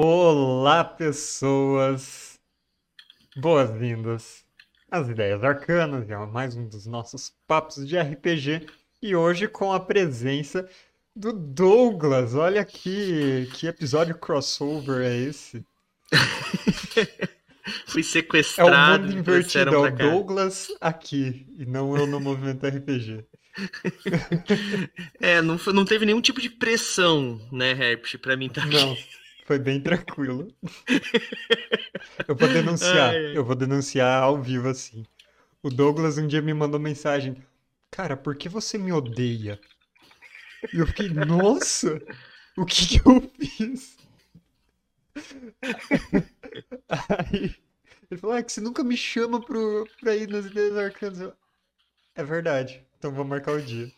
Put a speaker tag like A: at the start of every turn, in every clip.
A: Olá, pessoas! Boas-vindas às Ideias Arcanas, é mais um dos nossos papos de RPG e hoje com a presença do Douglas. Olha aqui, que episódio crossover é esse?
B: Fui sequestrado.
A: É o mundo invertido, é o Douglas aqui e não eu no movimento RPG.
B: é, não, não teve nenhum tipo de pressão, né, Herpes, pra mim estar tá
A: aqui. Não. Foi bem tranquilo. Eu vou denunciar. Ai, ai. Eu vou denunciar ao vivo assim. O Douglas um dia me mandou mensagem: Cara, por que você me odeia? E eu fiquei, nossa, o que, que eu fiz? Aí ele falou: ah, que você nunca me chama pro, pra ir nas ideias arcanas. Eu, é verdade, então vou marcar o dia.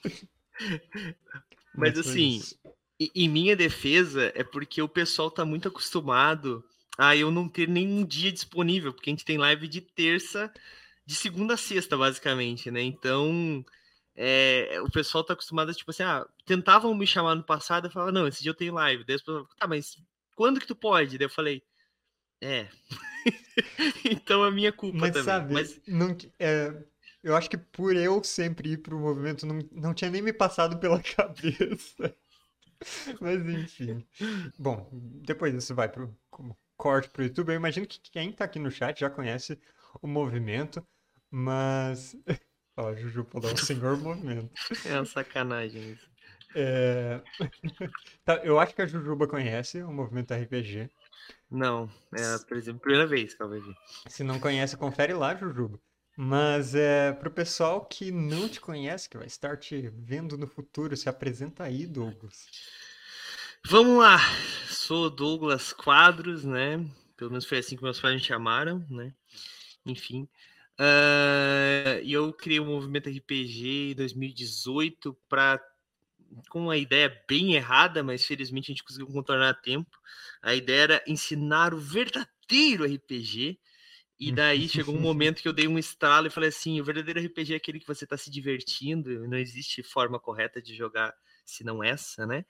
B: Mas, Mas assim, em minha defesa, é porque o pessoal tá muito acostumado a eu não ter nenhum dia disponível, porque a gente tem live de terça, de segunda a sexta, basicamente, né? Então, é, o pessoal tá acostumado a, tipo assim, ah, tentavam me chamar no passado, eu falava, não, esse dia eu tenho live. Daí as pessoas tá, mas quando que tu pode? Daí eu falei, é. então é minha culpa
A: mas,
B: também.
A: Sabe, mas não, é, eu acho que por eu sempre ir pro movimento, não, não tinha nem me passado pela cabeça mas enfim. Bom, depois isso vai pro corte pro YouTube. Eu imagino que quem tá aqui no chat já conhece o movimento, mas. Ó, Juju falou o senhor movimento.
B: É uma sacanagem isso.
A: É... tá, eu acho que a Jujuba conhece o movimento RPG.
B: Não, é a primeira vez que vai ver.
A: Se não conhece, confere lá, Jujuba. Mas é, para o pessoal que não te conhece, que vai estar te vendo no futuro, se apresenta aí, Douglas.
B: Vamos lá, sou Douglas Quadros, né? Pelo menos foi assim que meus pais me chamaram, né? Enfim. Uh, eu criei o um movimento RPG em 2018 para com uma ideia bem errada, mas felizmente a gente conseguiu contornar a tempo. A ideia era ensinar o verdadeiro RPG e daí chegou um momento que eu dei um estralo e falei assim: o verdadeiro RPG é aquele que você está se divertindo, não existe forma correta de jogar se não essa, né?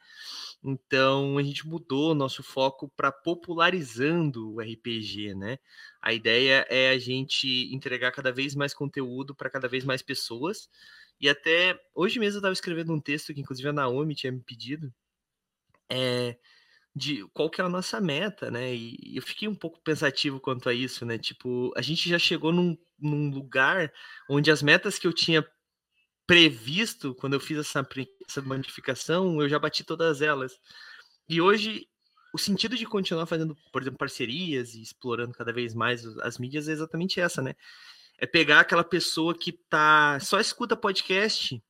B: Então a gente mudou nosso foco para popularizando o RPG, né? A ideia é a gente entregar cada vez mais conteúdo para cada vez mais pessoas. E até hoje mesmo eu estava escrevendo um texto que inclusive a Naomi tinha me pedido. É, de qual que é a nossa meta, né? E eu fiquei um pouco pensativo quanto a isso, né? Tipo, a gente já chegou num, num lugar onde as metas que eu tinha previsto quando eu fiz essa, essa modificação, eu já bati todas elas. E hoje, o sentido de continuar fazendo, por exemplo, parcerias e explorando cada vez mais as mídias é exatamente essa, né? É pegar aquela pessoa que tá só escuta podcast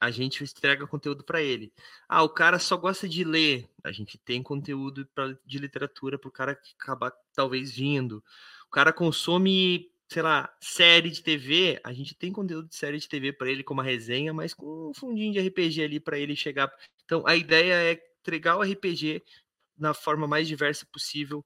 B: a gente entrega conteúdo para ele. Ah, o cara só gosta de ler, a gente tem conteúdo pra, de literatura para o cara que acabar talvez vindo. O cara consome, sei lá, série de TV, a gente tem conteúdo de série de TV para ele como uma resenha, mas com um fundinho de RPG ali para ele chegar. Então, a ideia é entregar o RPG na forma mais diversa possível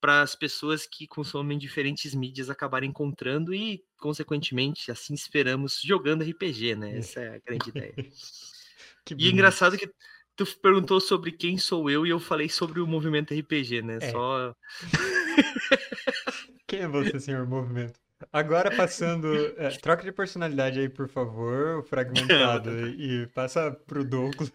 B: para as pessoas que consomem diferentes mídias acabarem encontrando e, consequentemente, assim esperamos, jogando RPG, né? Essa é a grande ideia. e é engraçado que tu perguntou sobre quem sou eu e eu falei sobre o movimento RPG, né? É. Só.
A: quem é você, senhor movimento? Agora passando. É, troca de personalidade aí, por favor, o fragmentado, e passa pro Douglas.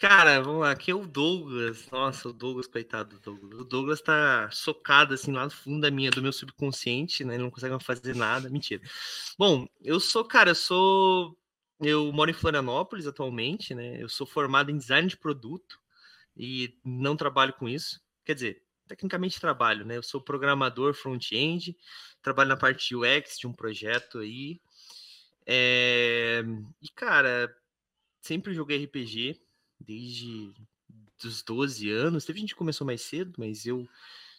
B: Cara, vamos lá, aqui é o Douglas. Nossa, o Douglas, coitado do Douglas. O Douglas tá socado assim lá no fundo da minha, do meu subconsciente, né? Ele não consegue fazer nada. Mentira. Bom, eu sou, cara, eu sou. Eu moro em Florianópolis atualmente, né? Eu sou formado em design de produto e não trabalho com isso. Quer dizer, tecnicamente trabalho, né? Eu sou programador front-end, trabalho na parte UX de um projeto aí. É... E, cara, sempre joguei RPG desde os 12 anos. Teve gente que começou mais cedo, mas eu,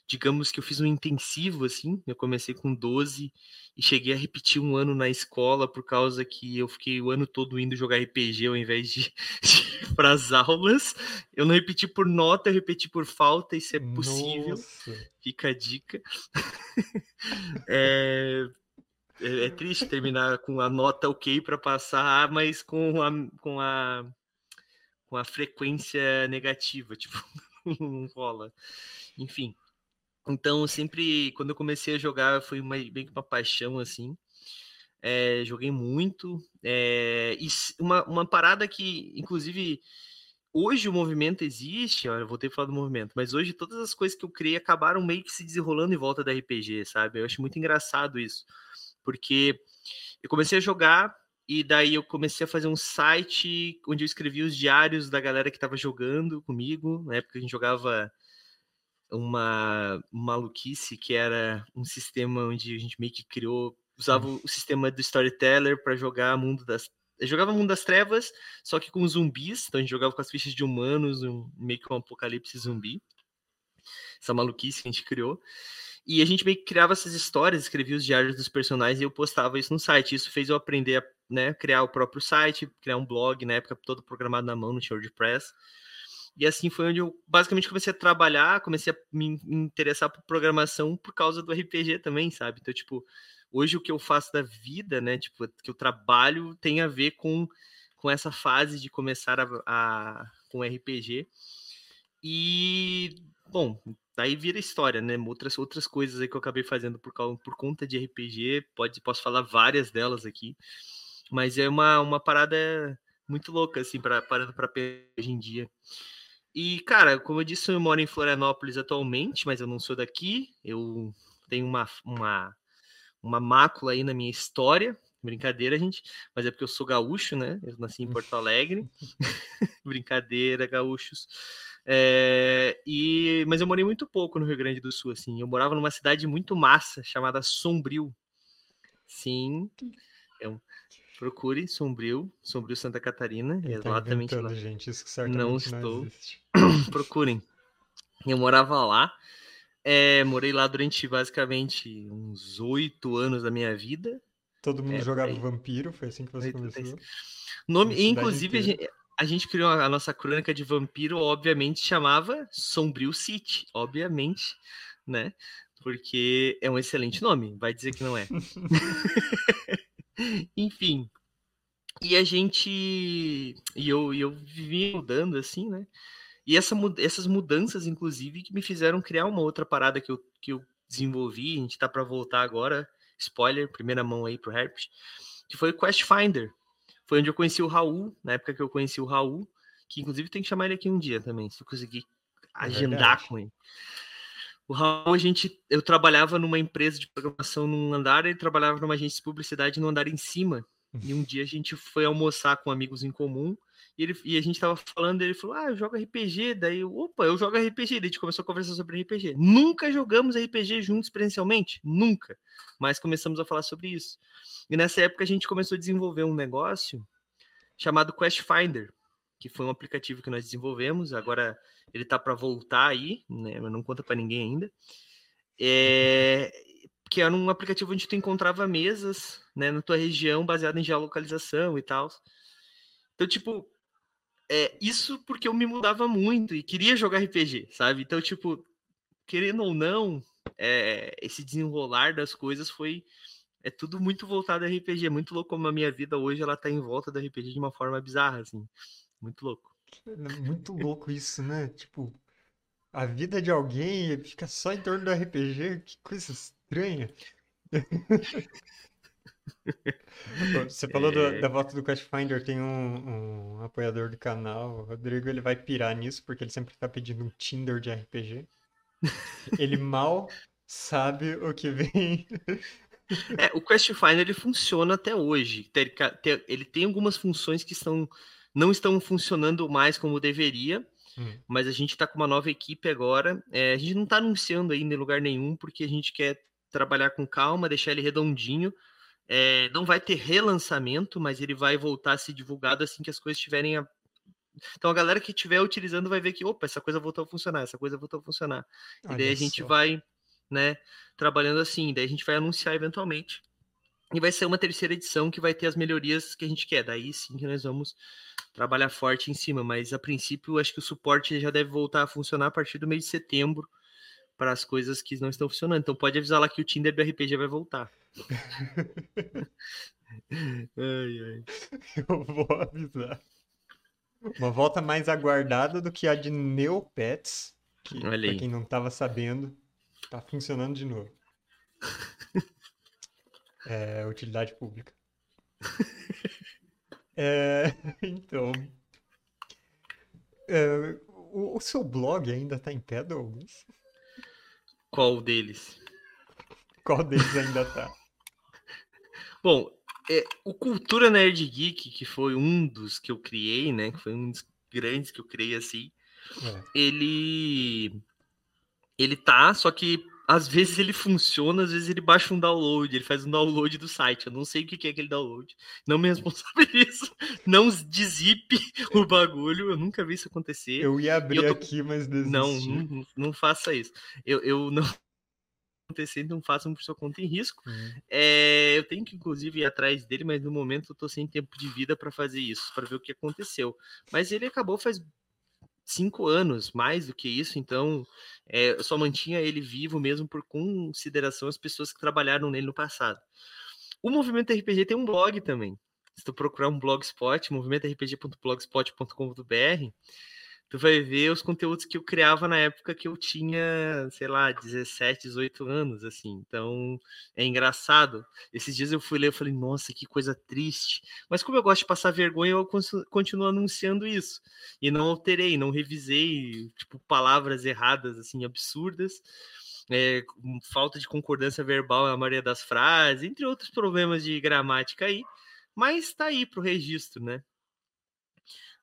B: digamos que eu fiz um intensivo assim. Eu comecei com 12 e cheguei a repetir um ano na escola por causa que eu fiquei o ano todo indo jogar RPG ao invés de, de ir para as aulas. Eu não repeti por nota, eu repeti por falta, isso é possível. Nossa. Fica a dica. é, é, é, triste terminar com a nota ok para passar, mas com a, com a com a frequência negativa, tipo, não rola. Enfim. Então, sempre, quando eu comecei a jogar, foi uma, bem que uma paixão, assim. É, joguei muito. É, e uma, uma parada que, inclusive, hoje o movimento existe, olha, ter que falar do movimento, mas hoje todas as coisas que eu criei acabaram meio que se desenrolando em volta da RPG, sabe? Eu acho muito engraçado isso, porque eu comecei a jogar e daí eu comecei a fazer um site onde eu escrevia os diários da galera que estava jogando comigo, na época a gente jogava uma maluquice que era um sistema onde a gente meio que criou, usava o sistema do storyteller para jogar Mundo das eu jogava Mundo das Trevas, só que com zumbis. Então a gente jogava com as fichas de humanos, um, meio que um apocalipse zumbi. Essa maluquice que a gente criou. E a gente meio que criava essas histórias, escrevia os diários dos personagens e eu postava isso no site. Isso fez eu aprender a né, criar o próprio site, criar um blog, na época todo programado na mão, no WordPress. E assim foi onde eu basicamente comecei a trabalhar, comecei a me interessar por programação por causa do RPG também, sabe? Então, tipo, hoje o que eu faço da vida, né, tipo, que eu trabalho tem a ver com, com essa fase de começar a, a com RPG. E, bom, daí vira história, né? Outras, outras coisas aí que eu acabei fazendo por, por conta de RPG, pode, posso falar várias delas aqui, mas é uma, uma parada muito louca, assim, para hoje em dia. E, cara, como eu disse, eu moro em Florianópolis atualmente, mas eu não sou daqui. Eu tenho uma, uma uma mácula aí na minha história. Brincadeira, gente, mas é porque eu sou gaúcho, né? Eu nasci em Porto Alegre. Brincadeira, gaúchos. É, e, mas eu morei muito pouco no Rio Grande do Sul, assim. Eu morava numa cidade muito massa chamada Sombrio. Sim, é um, procure Sombrio, Sombrio Santa Catarina,
A: é exatamente lá. Gente, isso
B: não estou. Procurem. Eu morava lá é, morei lá durante basicamente uns oito anos da minha vida.
A: Todo mundo é, jogava Vampiro, foi assim que você começou?
B: Nome, inclusive, a gente, a gente, criou a nossa crônica de Vampiro, obviamente, chamava Sombrio City, obviamente, né? Porque é um excelente nome, vai dizer que não é. Enfim. E a gente. E eu, eu vivia mudando assim, né? E essa, essas mudanças, inclusive, que me fizeram criar uma outra parada que eu, que eu desenvolvi, a gente tá para voltar agora, spoiler, primeira mão aí pro Herpes, que foi o Quest Finder. Foi onde eu conheci o Raul, na época que eu conheci o Raul, que inclusive tem que chamar ele aqui um dia também, se eu conseguir é agendar com ele. O Raul, a gente, eu trabalhava numa empresa de programação num andar, ele trabalhava numa agência de publicidade no andar em cima. E um dia a gente foi almoçar com amigos em comum e, ele, e a gente tava falando, ele falou: Ah, eu jogo RPG. Daí, eu, opa, eu jogo RPG. Daí a gente começou a conversar sobre RPG. Nunca jogamos RPG juntos presencialmente, nunca. Mas começamos a falar sobre isso. E nessa época a gente começou a desenvolver um negócio chamado Quest Finder, que foi um aplicativo que nós desenvolvemos. Agora ele tá para voltar aí, né? Mas não conta para ninguém ainda. É, que era um aplicativo onde tu encontrava mesas, né, na tua região, baseado em geolocalização e tal. Então, tipo, é, isso porque eu me mudava muito e queria jogar RPG, sabe? Então, tipo, querendo ou não, é, esse desenrolar das coisas foi. É tudo muito voltado a RPG. É muito louco como a minha vida hoje ela tá em volta do RPG de uma forma bizarra, assim. Muito louco.
A: É muito louco isso, né? Tipo, a vida de alguém fica só em torno do RPG. Que coisa estranha. Você falou é... do, da volta do Quest Finder, tem um, um, apoiador do canal, o Rodrigo, ele vai pirar nisso, porque ele sempre tá pedindo um Tinder de RPG. ele mal sabe o que vem.
B: É, o Quest Finder ele funciona até hoje. Ele tem algumas funções que estão, não estão funcionando mais como deveria, hum. mas a gente está com uma nova equipe agora. É, a gente não está anunciando ainda em lugar nenhum, porque a gente quer trabalhar com calma, deixar ele redondinho é, não vai ter relançamento, mas ele vai voltar a ser divulgado assim que as coisas estiverem. A... Então a galera que estiver utilizando vai ver que, opa, essa coisa voltou a funcionar, essa coisa voltou a funcionar. Olha e daí a gente só. vai, né, trabalhando assim, daí a gente vai anunciar eventualmente. E vai ser uma terceira edição que vai ter as melhorias que a gente quer. Daí sim que nós vamos trabalhar forte em cima. Mas a princípio, acho que o suporte já deve voltar a funcionar a partir do mês de setembro para as coisas que não estão funcionando. Então pode avisar lá que o Tinder do RPG vai voltar
A: ai, ai. Eu vou avisar. Uma volta mais aguardada do que a de Neopets, que,
B: aí.
A: quem não tava sabendo, tá funcionando de novo. É, utilidade pública. É, então. é, o, o seu blog ainda tá em pé, Douglas?
B: Qual deles?
A: Qual deles ainda tá?
B: Bom, é, o Cultura Nerd Geek, que foi um dos que eu criei, né? Que foi um dos grandes que eu criei assim.
A: É.
B: Ele. Ele tá, só que às vezes ele funciona, às vezes ele baixa um download, ele faz um download do site. Eu não sei o que é aquele download. Não me responsabilizo. Não dezipe o bagulho. Eu nunca vi isso acontecer.
A: Eu ia abrir
B: tô-
A: aqui, mas desisti.
B: Não, não, não faça isso. Eu, eu não acontecer, não façam por sua conta em risco.
A: Hum.
B: É, eu tenho que, inclusive, ir atrás dele, mas no momento eu tô sem tempo de vida para fazer isso, para ver o que aconteceu. Mas ele acabou faz cinco anos, mais do que isso, então é, eu só mantinha ele vivo mesmo por consideração às pessoas que trabalharam nele no passado. O Movimento RPG tem um blog também. Se tu procurar um blogspot, movimentorpg.blogspot.com.br, tu vai ver os conteúdos que eu criava na época que eu tinha, sei lá, 17, 18 anos, assim. Então, é engraçado. Esses dias eu fui ler, eu falei, nossa, que coisa triste. Mas como eu gosto de passar vergonha, eu continuo anunciando isso. E não alterei, não revisei, tipo, palavras erradas, assim, absurdas. É, com falta de concordância verbal na maioria das frases, entre outros problemas de gramática aí. Mas tá aí pro registro, né?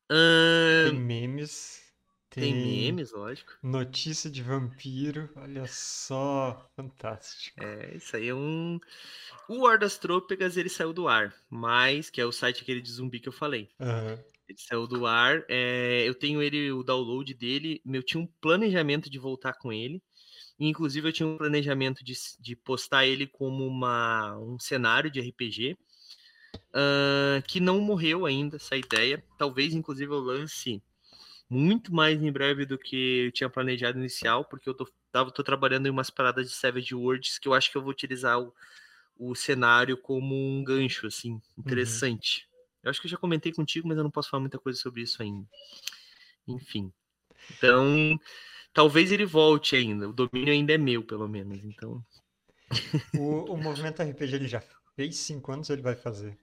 A: Tem memes.
B: tem memes, lógico.
A: Notícia de vampiro. Olha só. Fantástico.
B: É, isso aí é um. O War das Trôpegas ele saiu do ar, mas que é o site aquele de zumbi que eu falei.
A: Aham.
B: Ele saiu do ar. é, eu tenho ele, o download dele. Eu tinha um planejamento de voltar com ele. Inclusive, eu tinha um planejamento de, de postar ele como uma, um cenário de RPG. Ah, que não morreu ainda, essa ideia. Talvez, inclusive, eu lance muito mais em breve do que eu tinha planejado inicial, porque eu tô, tava, tô trabalhando em umas paradas de Savage Worlds que eu acho que eu vou utilizar o, o cenário como um gancho, assim, interessante. Eu acho que eu já comentei contigo, mas eu não posso falar muita coisa sobre isso ainda. Enfim. Então, talvez ele volte ainda. O domínio ainda é meu, pelo menos. Então,
A: O, o movimento RPG ele já fez cinco anos ele vai fazer?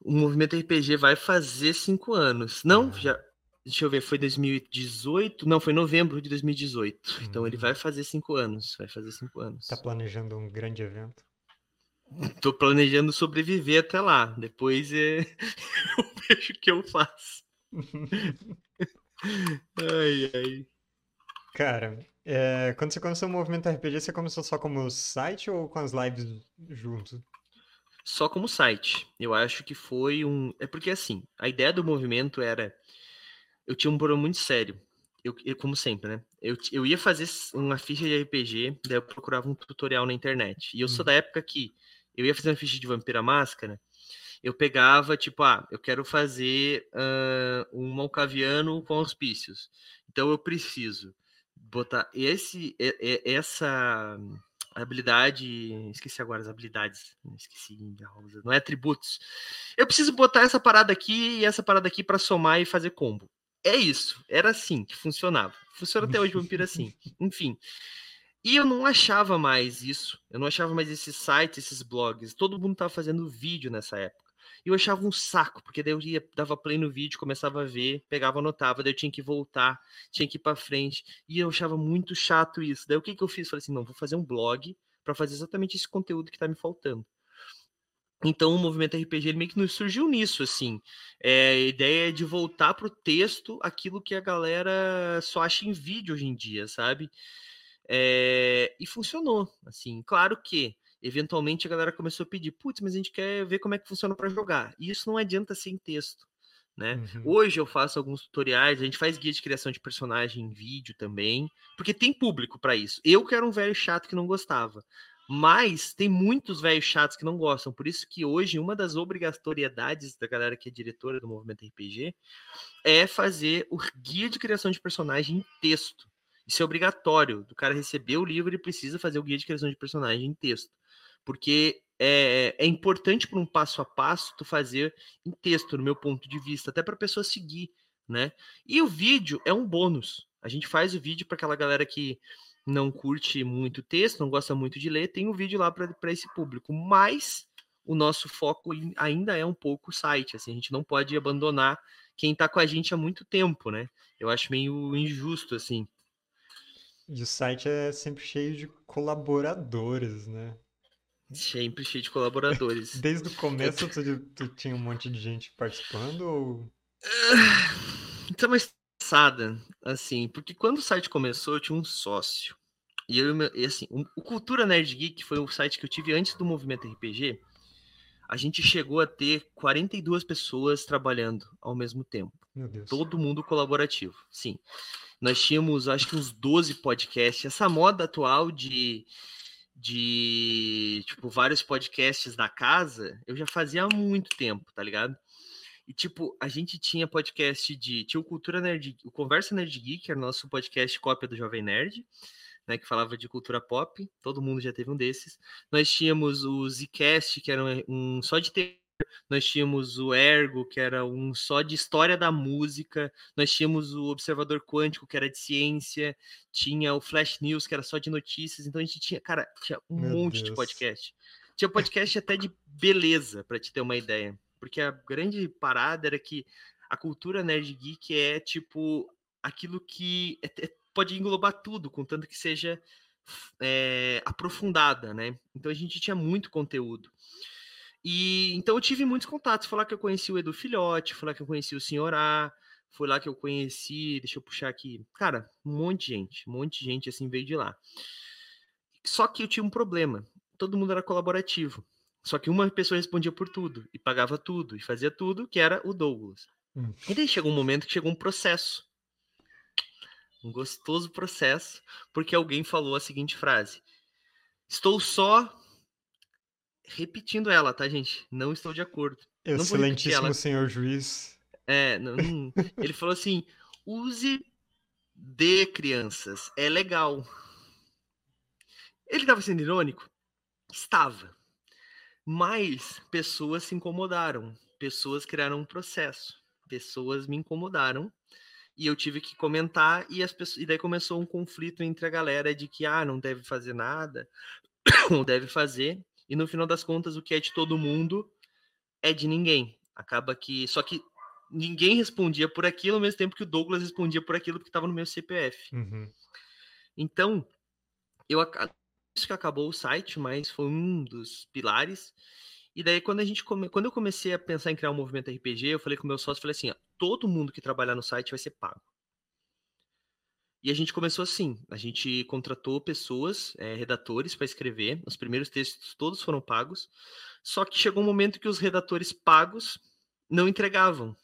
B: o movimento RPG vai fazer cinco anos. Não,
A: Ah.
B: já. Deixa eu ver, foi 2018? Não, foi novembro de 2018. Então ele
A: Hum.
B: vai fazer cinco anos. Vai fazer cinco anos.
A: Tá planejando um grande evento?
B: Tô planejando sobreviver até lá. Depois é... eu vejo o que eu faço. Ai, ai.
A: Cara, é, quando você começou o movimento RPG, você começou só como site ou com as lives junto?
B: Só como site. Eu acho que foi um. É porque assim, a ideia do movimento era. Eu tinha um problema muito sério. Eu, eu- como sempre, né? Eu, eu ia fazer uma ficha de RPG, daí eu procurava um tutorial na internet. E eu sou
A: Hum.
B: da época que eu ia fazer uma ficha de Vampira Máscara, eu pegava, tipo, ah, eu quero fazer ah, um Malcaviano com auspícios. Então eu preciso botar esse, essa habilidade, esqueci agora as habilidades, esqueci, não é atributos. Eu preciso botar essa parada aqui e essa parada aqui para somar e fazer combo. É isso, era assim que funcionava. Funciona até hoje Vampiro assim. Enfim. E eu não achava mais isso. Eu não achava mais esses sites, esses blogs. Todo mundo tava fazendo vídeo nessa época. E eu achava um saco, porque daí eu ia, dava play no vídeo, começava a ver, pegava, anotava, daí eu tinha que voltar, tinha que ir para frente. E eu achava muito chato isso. Daí o que, que eu fiz? Falei assim: não, vou fazer um blog para fazer exatamente esse conteúdo que tá me faltando. Então o movimento RPG ele meio que nos surgiu nisso, assim. É, a ideia é de voltar pro texto aquilo que a galera só acha em vídeo hoje em dia, sabe? É, e funcionou, assim. Claro que, eventualmente, a galera começou a pedir, putz, mas a gente quer ver como é que funciona para jogar. E isso não adianta sem texto, né?
A: Uhum.
B: Hoje eu faço alguns tutoriais, a gente faz guia de criação de personagem em vídeo também, porque tem público para isso. Eu que era um velho chato que não gostava. Mas tem muitos velhos chatos que não gostam. Por isso que hoje uma das obrigatoriedades da galera que é diretora do movimento RPG é fazer o guia de criação de personagem em texto. Isso é obrigatório. Do cara receber o livro, ele precisa fazer o guia de criação de personagem em texto. Porque é, é importante para um passo a passo tu fazer em texto, no meu ponto de vista, até para a pessoa seguir, né? E o vídeo é um bônus. A gente faz o vídeo para aquela galera que não curte muito texto, não gosta muito de ler, tem o um vídeo lá para esse público, mas o nosso foco ainda é um pouco o site, assim, a gente não pode abandonar quem está com a gente há muito tempo, né? Eu acho meio injusto, assim.
A: E o site é sempre cheio de colaboradores, né?
B: Sempre cheio de colaboradores.
A: Desde o começo tu, tu, tinha um monte de gente participando ou...
B: Então, mas engraçada, assim, porque quando o site começou, eu tinha um sócio. E eu, e assim, o Cultura Nerd Geek foi o site que eu tive antes do movimento RPG. A gente chegou a ter 42 pessoas trabalhando ao mesmo tempo.
A: Meu Deus.
B: Todo mundo colaborativo, sim. Nós tínhamos, acho que uns 12 podcasts. Essa moda atual de, de tipo, vários podcasts da casa, eu já fazia há muito tempo, tá ligado? E, tipo, a gente tinha podcast de. Tinha o Cultura Nerd. O Conversa Nerd Geek, era o nosso podcast cópia do Jovem Nerd, né? Que falava de cultura pop. Todo mundo já teve um desses. Nós tínhamos o Zcast, que era um, um só de. Nós tínhamos o Ergo, que era um só de história da música. Nós tínhamos o Observador Quântico, que era de ciência. Tinha o Flash News, que era só de notícias. Então a gente tinha, cara, tinha um Meu monte Deus. de podcast. Tinha podcast até de beleza, para te ter uma ideia. Porque a grande parada era que a cultura nerd geek é tipo aquilo que é, é, pode englobar tudo, contanto que seja é, aprofundada, né? Então a gente tinha muito conteúdo. E então eu tive muitos contatos. Foi lá que eu conheci o Edu Filhote, foi lá que eu conheci o Senhor A, foi lá que eu conheci, deixa eu puxar aqui. Cara, um monte de gente, um monte de gente assim veio de lá. Só que eu tinha um problema. Todo mundo era colaborativo. Só que uma pessoa respondia por tudo, e pagava tudo, e fazia tudo, que era o Douglas. Hum. E daí chegou um momento que chegou um processo. Um gostoso processo, porque alguém falou a seguinte frase: Estou só repetindo ela, tá, gente? Não estou de acordo.
A: Excelentíssimo senhor juiz.
B: É, não, ele falou assim: use de crianças, é legal. Ele estava sendo irônico? Estava. Mas pessoas se incomodaram, pessoas criaram um processo, pessoas me incomodaram e eu tive que comentar e as pessoas, e daí começou um conflito entre a galera de que ah, não deve fazer nada, ou deve fazer, e no final das contas o que é de todo mundo é de ninguém. Acaba que só que ninguém respondia por aquilo ao mesmo tempo que o Douglas respondia por aquilo que estava no meu CPF.
A: Uhum.
B: Então, eu isso que acabou o site, mas foi um dos pilares. E daí, quando a gente come... quando eu comecei a pensar em criar um movimento RPG, eu falei com o meu sócio, falei assim, ó, todo mundo que trabalhar no site vai ser pago. E a gente começou assim, a gente contratou pessoas, é, redatores para escrever, os primeiros textos todos foram pagos, só que chegou um momento que os redatores pagos não entregavam.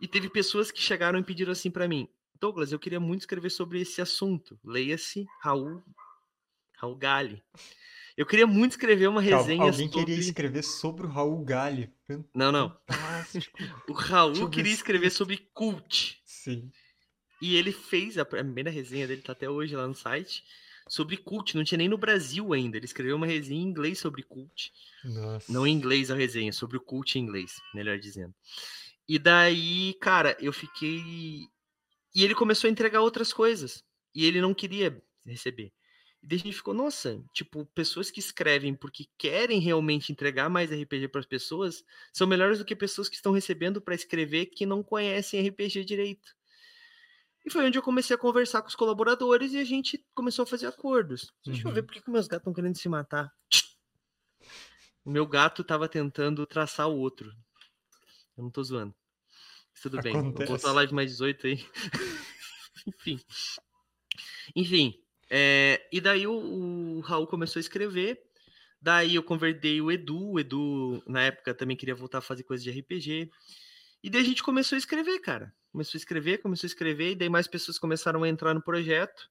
B: E teve pessoas que chegaram e pediram assim para mim, Douglas, eu queria muito escrever sobre esse assunto. Leia-se Raul Raul Gali. Eu queria muito escrever uma resenha
A: Alguém sobre... queria escrever sobre o Raul Gali.
B: Não, não. o Raul queria escrever sobre cult.
A: Sim.
B: E ele fez, a primeira resenha dele tá até hoje lá no site, sobre cult. Não tinha nem no Brasil ainda. Ele escreveu uma resenha em inglês sobre cult.
A: Nossa.
B: Não em inglês a resenha, sobre o cult em inglês, melhor dizendo. E daí, cara, eu fiquei. E ele começou a entregar outras coisas. E ele não queria receber. E daí a gente ficou, nossa, tipo, pessoas que escrevem porque querem realmente entregar mais RPG para as pessoas são melhores do que pessoas que estão recebendo para escrever que não conhecem RPG direito. E foi onde eu comecei a conversar com os colaboradores e a gente começou a fazer acordos. Deixa eu ver uhum. por que meus gatos estão querendo se matar. O meu gato estava tentando traçar o outro. Eu não tô zoando. tudo Acontece. bem. Vou botar a live mais 18 aí. Enfim. Enfim, é, e daí o, o, Raul começou a escrever. Daí eu convidei o Edu. O Edu, na época, também queria voltar a fazer coisas de RPG. E daí a gente começou a escrever, cara. Começou a escrever, começou a escrever, e daí mais pessoas começaram a entrar no projeto.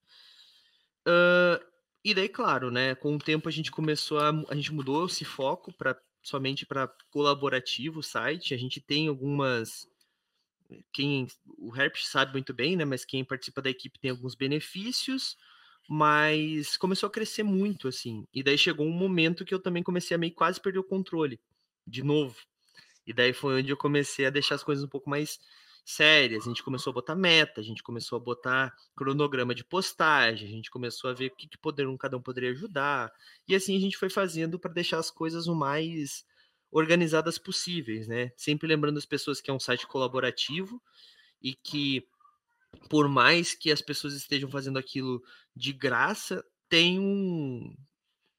B: Uh, e daí, claro, né? Com o tempo a gente começou a. A gente mudou esse foco para somente para colaborativo o site. A gente tem algumas. Quem o Herp sabe muito bem, né? Mas quem participa da equipe tem alguns benefícios mas começou a crescer muito, assim. E daí chegou um momento que eu também comecei a meio quase perder o controle, de novo. E daí foi onde eu comecei a deixar as coisas um pouco mais sérias. A gente começou a botar meta, a gente começou a botar cronograma de postagem, a gente começou a ver o que, que poder, cada um poderia ajudar. E assim a gente foi fazendo para deixar as coisas o mais organizadas possíveis, né? Sempre lembrando as pessoas que é um site colaborativo e que por mais que as pessoas estejam fazendo aquilo de graça, tem um,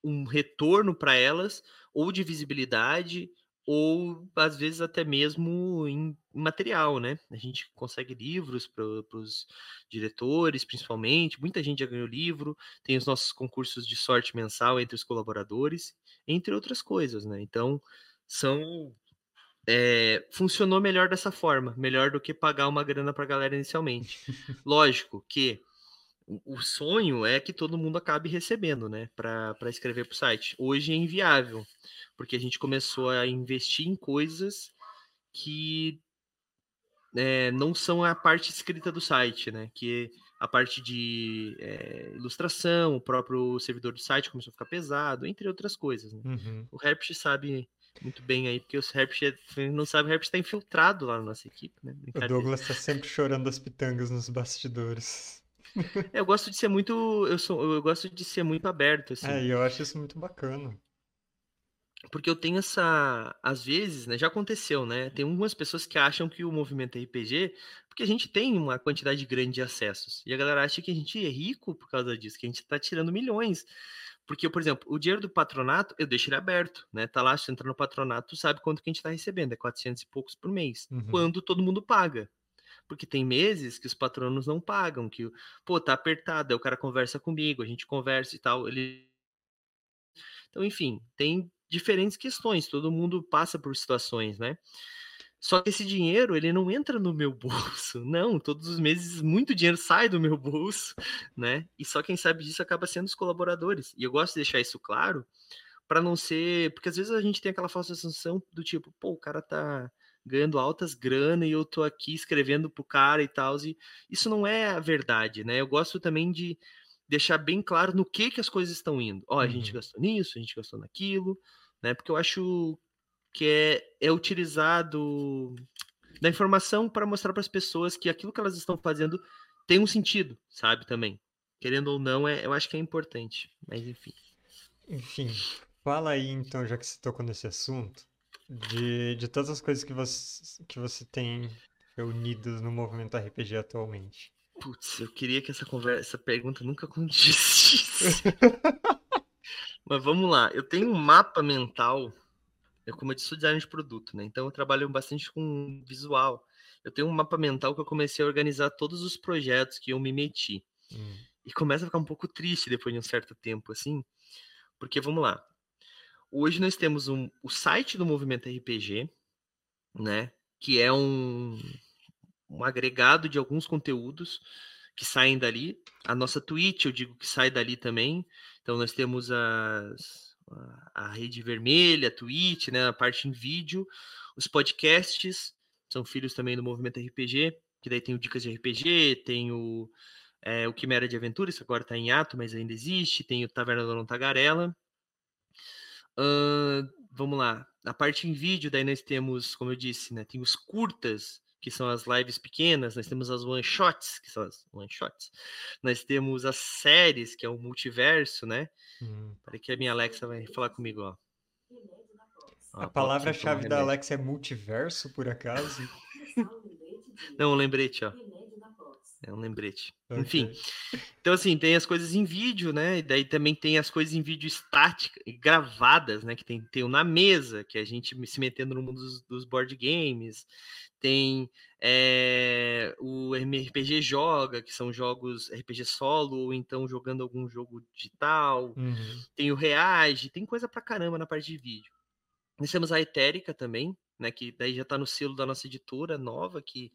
B: um retorno para elas, ou de visibilidade, ou às vezes até mesmo em material, né? A gente consegue livros para os diretores, principalmente. Muita gente já ganhou livro. Tem os nossos concursos de sorte mensal entre os colaboradores, entre outras coisas, né? Então, são é, funcionou melhor dessa forma, melhor do que pagar uma grana para a galera inicialmente. Lógico que o sonho é que todo mundo acabe recebendo, né, para escrever para o site. Hoje é inviável, porque a gente começou a investir em coisas que é, não são a parte escrita do site, né, que a parte de é, ilustração, o próprio servidor do site começou a ficar pesado, entre outras coisas. Né? Uhum. O Herpes sabe muito bem aí, porque o Herpes não sabe, o Herpes está infiltrado lá na nossa equipe, né?
A: O Douglas está sempre chorando as pitangas nos bastidores.
B: Eu gosto de ser muito. Eu, sou, eu gosto de ser muito aberto, assim.
A: É, e eu acho isso muito bacana.
B: Porque eu tenho essa. Às vezes, né? Já aconteceu, né? Tem algumas pessoas que acham que o movimento RPG. Porque a gente tem uma quantidade grande de acessos. E a galera acha que a gente é rico por causa disso, que a gente está tirando milhões. Porque, por exemplo, o dinheiro do patronato, eu deixo ele aberto, né? Tá lá, você entra no patronato, tu sabe quanto que a gente tá recebendo, é 400 e poucos por mês. Uhum. Quando todo mundo paga. Porque tem meses que os patronos não pagam, que, pô, tá apertado, aí o cara conversa comigo, a gente conversa e tal, ele... Então, enfim, tem diferentes questões, todo mundo passa por situações, né? Só que esse dinheiro, ele não entra no meu bolso. Não, todos os meses muito dinheiro sai do meu bolso, né? E só quem sabe disso acaba sendo os colaboradores. E eu gosto de deixar isso claro para não ser, porque às vezes a gente tem aquela falsa sensação do tipo, pô, o cara tá ganhando altas grana e eu tô aqui escrevendo pro cara e tal, e isso não é a verdade, né? Eu gosto também de deixar bem claro no que que as coisas estão indo. Ó, a gente uhum. gastou nisso, a gente gastou naquilo, né? Porque eu acho que é, é utilizado da informação para mostrar para as pessoas que aquilo que elas estão fazendo tem um sentido, sabe? Também. Querendo ou não, é, eu acho que é importante. Mas enfim.
A: Enfim, fala aí então, já que você tocou nesse assunto, de, de todas as coisas que você, que você tem reunidas no movimento RPG atualmente.
B: Putz, eu queria que essa conversa, essa pergunta nunca acontecesse. Mas vamos lá, eu tenho um mapa mental eu, como eu disse, sou designer de produto, né? Então eu trabalho bastante com visual. Eu tenho um mapa mental que eu comecei a organizar todos os projetos que eu me meti. Hum. E começa a ficar um pouco triste depois de um certo tempo, assim. Porque, vamos lá. Hoje nós temos um, o site do Movimento RPG, né? Que é um, um agregado de alguns conteúdos que saem dali. A nossa Twitch, eu digo que sai dali também. Então nós temos as, a rede vermelha, a Twitch, né, a parte em vídeo, os podcasts, são filhos também do movimento RPG, que daí tem o Dicas de RPG, tem o, é, o Quimera de Aventura, isso agora está em ato, mas ainda existe, tem o Taverna da Tagarela. Uh, vamos lá, a parte em vídeo, daí nós temos, como eu disse, né, tem os curtas, que são as lives pequenas, nós temos as one shots, que são as one shots. Nós temos as séries, que é o multiverso, né? Hum. Peraí que a minha Alexa vai falar comigo, ó.
A: A palavra-chave da Alexa é multiverso, por acaso?
B: Não, um lembrete, ó. É um lembrete. Okay. Enfim. Então, assim, tem as coisas em vídeo, né? E daí também tem as coisas em vídeo estáticas, gravadas, né? Que tem, tem o na mesa, que é a gente se metendo no mundo dos, dos board games tem é, o MRPG Joga, que são jogos RPG solo, ou então jogando algum jogo digital. Uhum. Tem o Reage, tem coisa pra caramba na parte de vídeo. Nós temos a Etérica também, né, que daí já tá no selo da nossa editora nova, que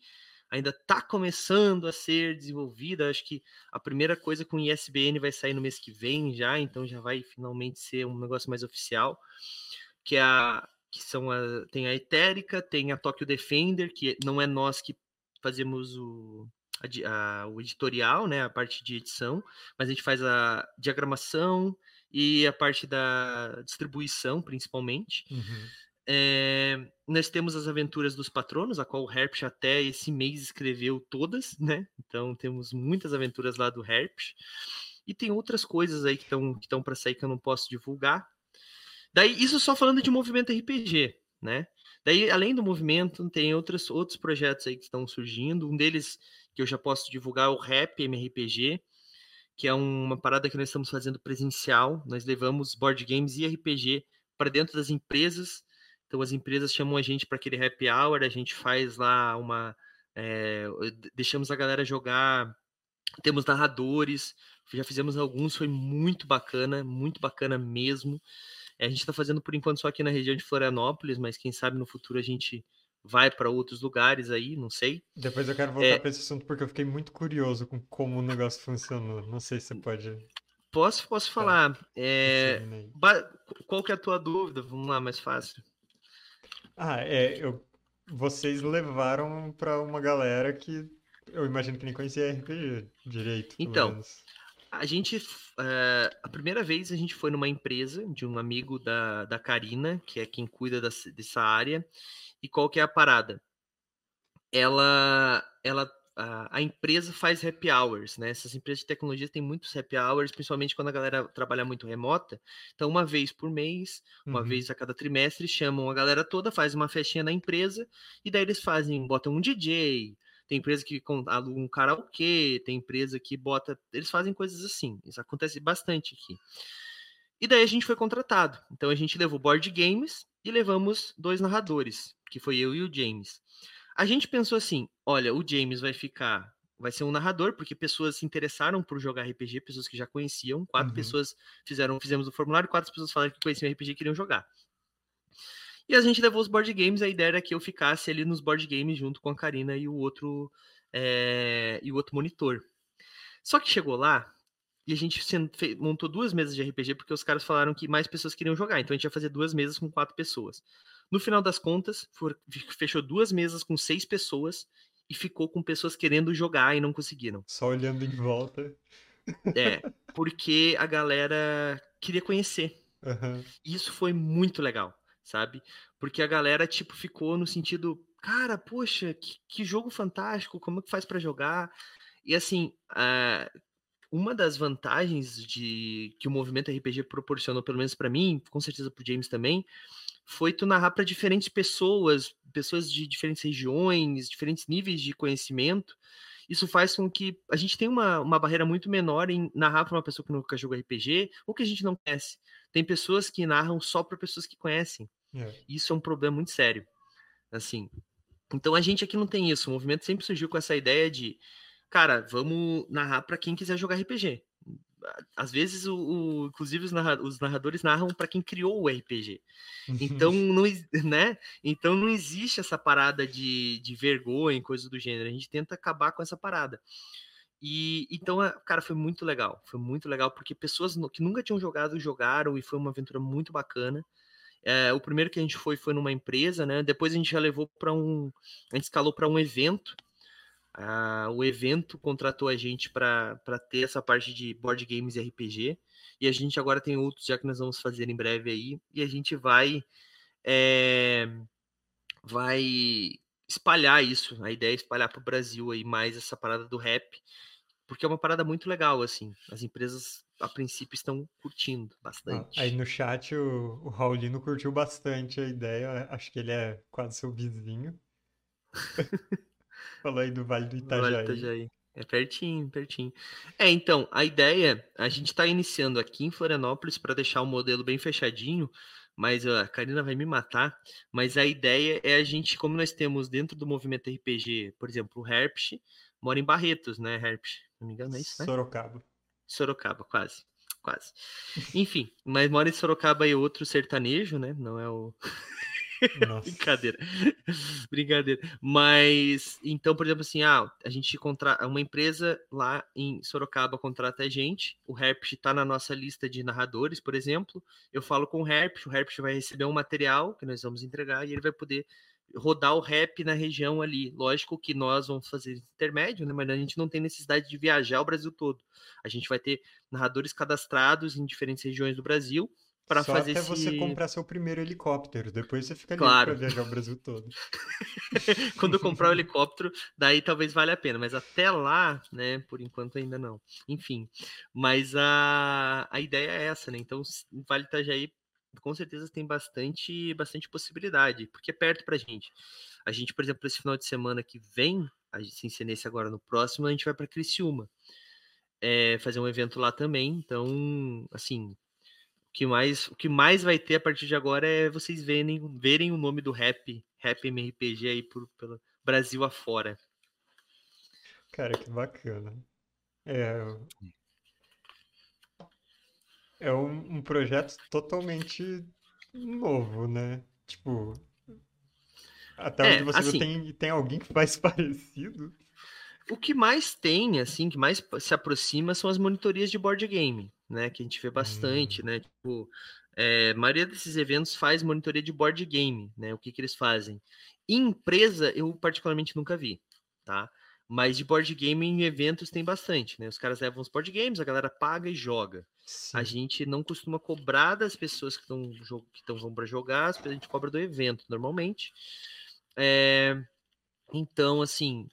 B: ainda está começando a ser desenvolvida. Acho que a primeira coisa com ISBN vai sair no mês que vem já, então já vai finalmente ser um negócio mais oficial, que é a que são a, tem a Etérica, tem a Tokyo Defender, que não é nós que fazemos o, a, a, o editorial, né, a parte de edição, mas a gente faz a diagramação e a parte da distribuição, principalmente. Uhum. É, nós temos as aventuras dos patronos, a qual o Herpes até esse mês escreveu todas, né? Então temos muitas aventuras lá do Herpes. E tem outras coisas aí que estão que para sair que eu não posso divulgar. Daí, isso só falando de movimento RPG, né? Daí, além do movimento, tem outros, outros projetos aí que estão surgindo. Um deles que eu já posso divulgar é o Rap MRPG, que é uma parada que nós estamos fazendo presencial. Nós levamos board games e RPG para dentro das empresas então as empresas chamam a gente para aquele happy hour, a gente faz lá uma. É, deixamos a galera jogar, temos narradores, já fizemos alguns, foi muito bacana, muito bacana mesmo. É, a gente está fazendo por enquanto só aqui na região de Florianópolis, mas quem sabe no futuro a gente vai para outros lugares aí, não sei.
A: Depois eu quero voltar é... para esse assunto porque eu fiquei muito curioso com como o negócio funcionou. Não sei se você pode.
B: Posso, posso falar. Tá. É... Qual que é a tua dúvida? Vamos lá, mais fácil.
A: Ah, é, eu, vocês levaram para uma galera que eu imagino que nem conhecia RPG direito.
B: Então, a gente, uh, a primeira vez a gente foi numa empresa de um amigo da, da Karina, que é quem cuida dessa área, e qual que é a parada? Ela, ela a, empresa faz happy hours, né? Essas empresas de tecnologia têm muitos happy hours, principalmente quando a galera trabalha muito remota. Então, uma vez por mês, uma uhum. vez a cada trimestre, chamam a galera toda, faz uma festinha na empresa, e daí eles fazem, botam um DJ, tem empresa que aluga um karaokê, tem empresa que bota. Eles fazem coisas assim. Isso acontece bastante aqui. E daí a gente foi contratado. Então a gente levou board games e levamos dois narradores, que foi eu e o James. A gente pensou assim: olha, o James vai ficar, vai ser um narrador, porque pessoas se interessaram por jogar RPG, pessoas que já conheciam. Quatro uhum. pessoas fizeram, fizemos o formulário, quatro pessoas falaram que conheciam RPG e queriam jogar. E a gente levou os board games, a ideia era que eu ficasse ali nos board games junto com a Karina e o outro é, e o outro monitor. Só que chegou lá e a gente montou duas mesas de RPG porque os caras falaram que mais pessoas queriam jogar, então a gente ia fazer duas mesas com quatro pessoas. No final das contas, for, fechou duas mesas com seis pessoas e ficou com pessoas querendo jogar e não conseguiram.
A: Só olhando em volta.
B: É, porque a galera queria conhecer. Uhum. Isso foi muito legal, sabe? Porque a galera, tipo, ficou no sentido, cara, poxa, que, que jogo fantástico, como é que faz para jogar? E assim, uh, uma das vantagens de que o movimento RPG proporcionou, pelo menos para mim, com certeza pro James também, foi tu narrar para diferentes pessoas, pessoas de diferentes regiões, diferentes níveis de conhecimento. Isso faz com que a gente tenha uma, uma barreira muito menor em narrar para uma pessoa que nunca jogou RPG ou que a gente não conhece. Tem pessoas que narram só para pessoas que conhecem. É. Isso é um problema muito sério. Assim, então a gente aqui não tem isso. O movimento sempre surgiu com essa ideia de, cara, vamos narrar para quem quiser jogar RPG às vezes o, o inclusive os, narra, os narradores narram para quem criou o RPG. Então não, né? Então não existe essa parada de, de vergonha, coisa do gênero. A gente tenta acabar com essa parada. E então, cara, foi muito legal. Foi muito legal porque pessoas que nunca tinham jogado jogaram e foi uma aventura muito bacana. É, o primeiro que a gente foi foi numa empresa, né? Depois a gente já levou para um, a gente escalou para um evento ah, o evento contratou a gente para ter essa parte de board games e RPG. E a gente agora tem outros já que nós vamos fazer em breve aí. E a gente vai. É, vai espalhar isso. A ideia é espalhar para o Brasil aí mais essa parada do rap. Porque é uma parada muito legal, assim. As empresas, a princípio, estão curtindo bastante.
A: Ah, aí no chat o, o Raulino curtiu bastante a ideia. Acho que ele é quase seu vizinho. Falou aí do Vale do Itajaí. Vale do Itajaí.
B: É pertinho, pertinho. É, então, a ideia, a gente está iniciando aqui em Florianópolis para deixar o modelo bem fechadinho, mas a Karina vai me matar. Mas a ideia é a gente, como nós temos dentro do movimento RPG, por exemplo, o Herpes, mora em Barretos, né, Herpes? Não me engano, é isso,
A: né? Sorocaba.
B: Sorocaba, quase. Quase. Enfim, mas mora em Sorocaba e outro sertanejo, né? Não é o. Brincadeira. Brincadeira. Mas, então, por exemplo, assim, ah, a gente contrata uma empresa lá em Sorocaba contrata a gente, o Herpes está na nossa lista de narradores, por exemplo. Eu falo com o Herpes, o Herpes vai receber um material que nós vamos entregar e ele vai poder rodar o rap na região ali. Lógico que nós vamos fazer intermédio, né? Mas a gente não tem necessidade de viajar o Brasil todo. A gente vai ter narradores cadastrados em diferentes regiões do Brasil para fazer
A: até
B: esse...
A: você comprar seu primeiro helicóptero, depois você fica
B: claro.
A: livre para viajar o Brasil todo.
B: Quando comprar o helicóptero, daí talvez valha a pena, mas até lá, né, por enquanto ainda não. Enfim, mas a, a ideia é essa, né? Então, Vale Itajaí com certeza tem bastante bastante possibilidade, porque é perto pra gente. A gente, por exemplo, esse final de semana que vem, a gente se nesse agora no próximo, a gente vai para Criciúma. É, fazer um evento lá também, então, assim, que mais, o que mais vai ter a partir de agora é vocês verem, verem o nome do rap, rap MRPG aí por, pelo Brasil afora.
A: Cara, que bacana. É, é um, um projeto totalmente novo, né? Tipo, até
B: É,
A: onde você
B: assim-
A: tem, tem alguém que faz parecido.
B: O que mais tem, assim, que mais se aproxima são as monitorias de board game, né? Que a gente vê bastante, né? Tipo, é, a maioria desses eventos faz monitoria de board game, né? O que que eles fazem? Em empresa, eu particularmente nunca vi, tá? Mas de board game em eventos tem bastante, né? Os caras levam os board games, a galera paga e joga. A
A: Sim.
B: gente não costuma cobrar das pessoas que estão que estão vão para jogar, a gente cobra do evento normalmente. É, então, assim,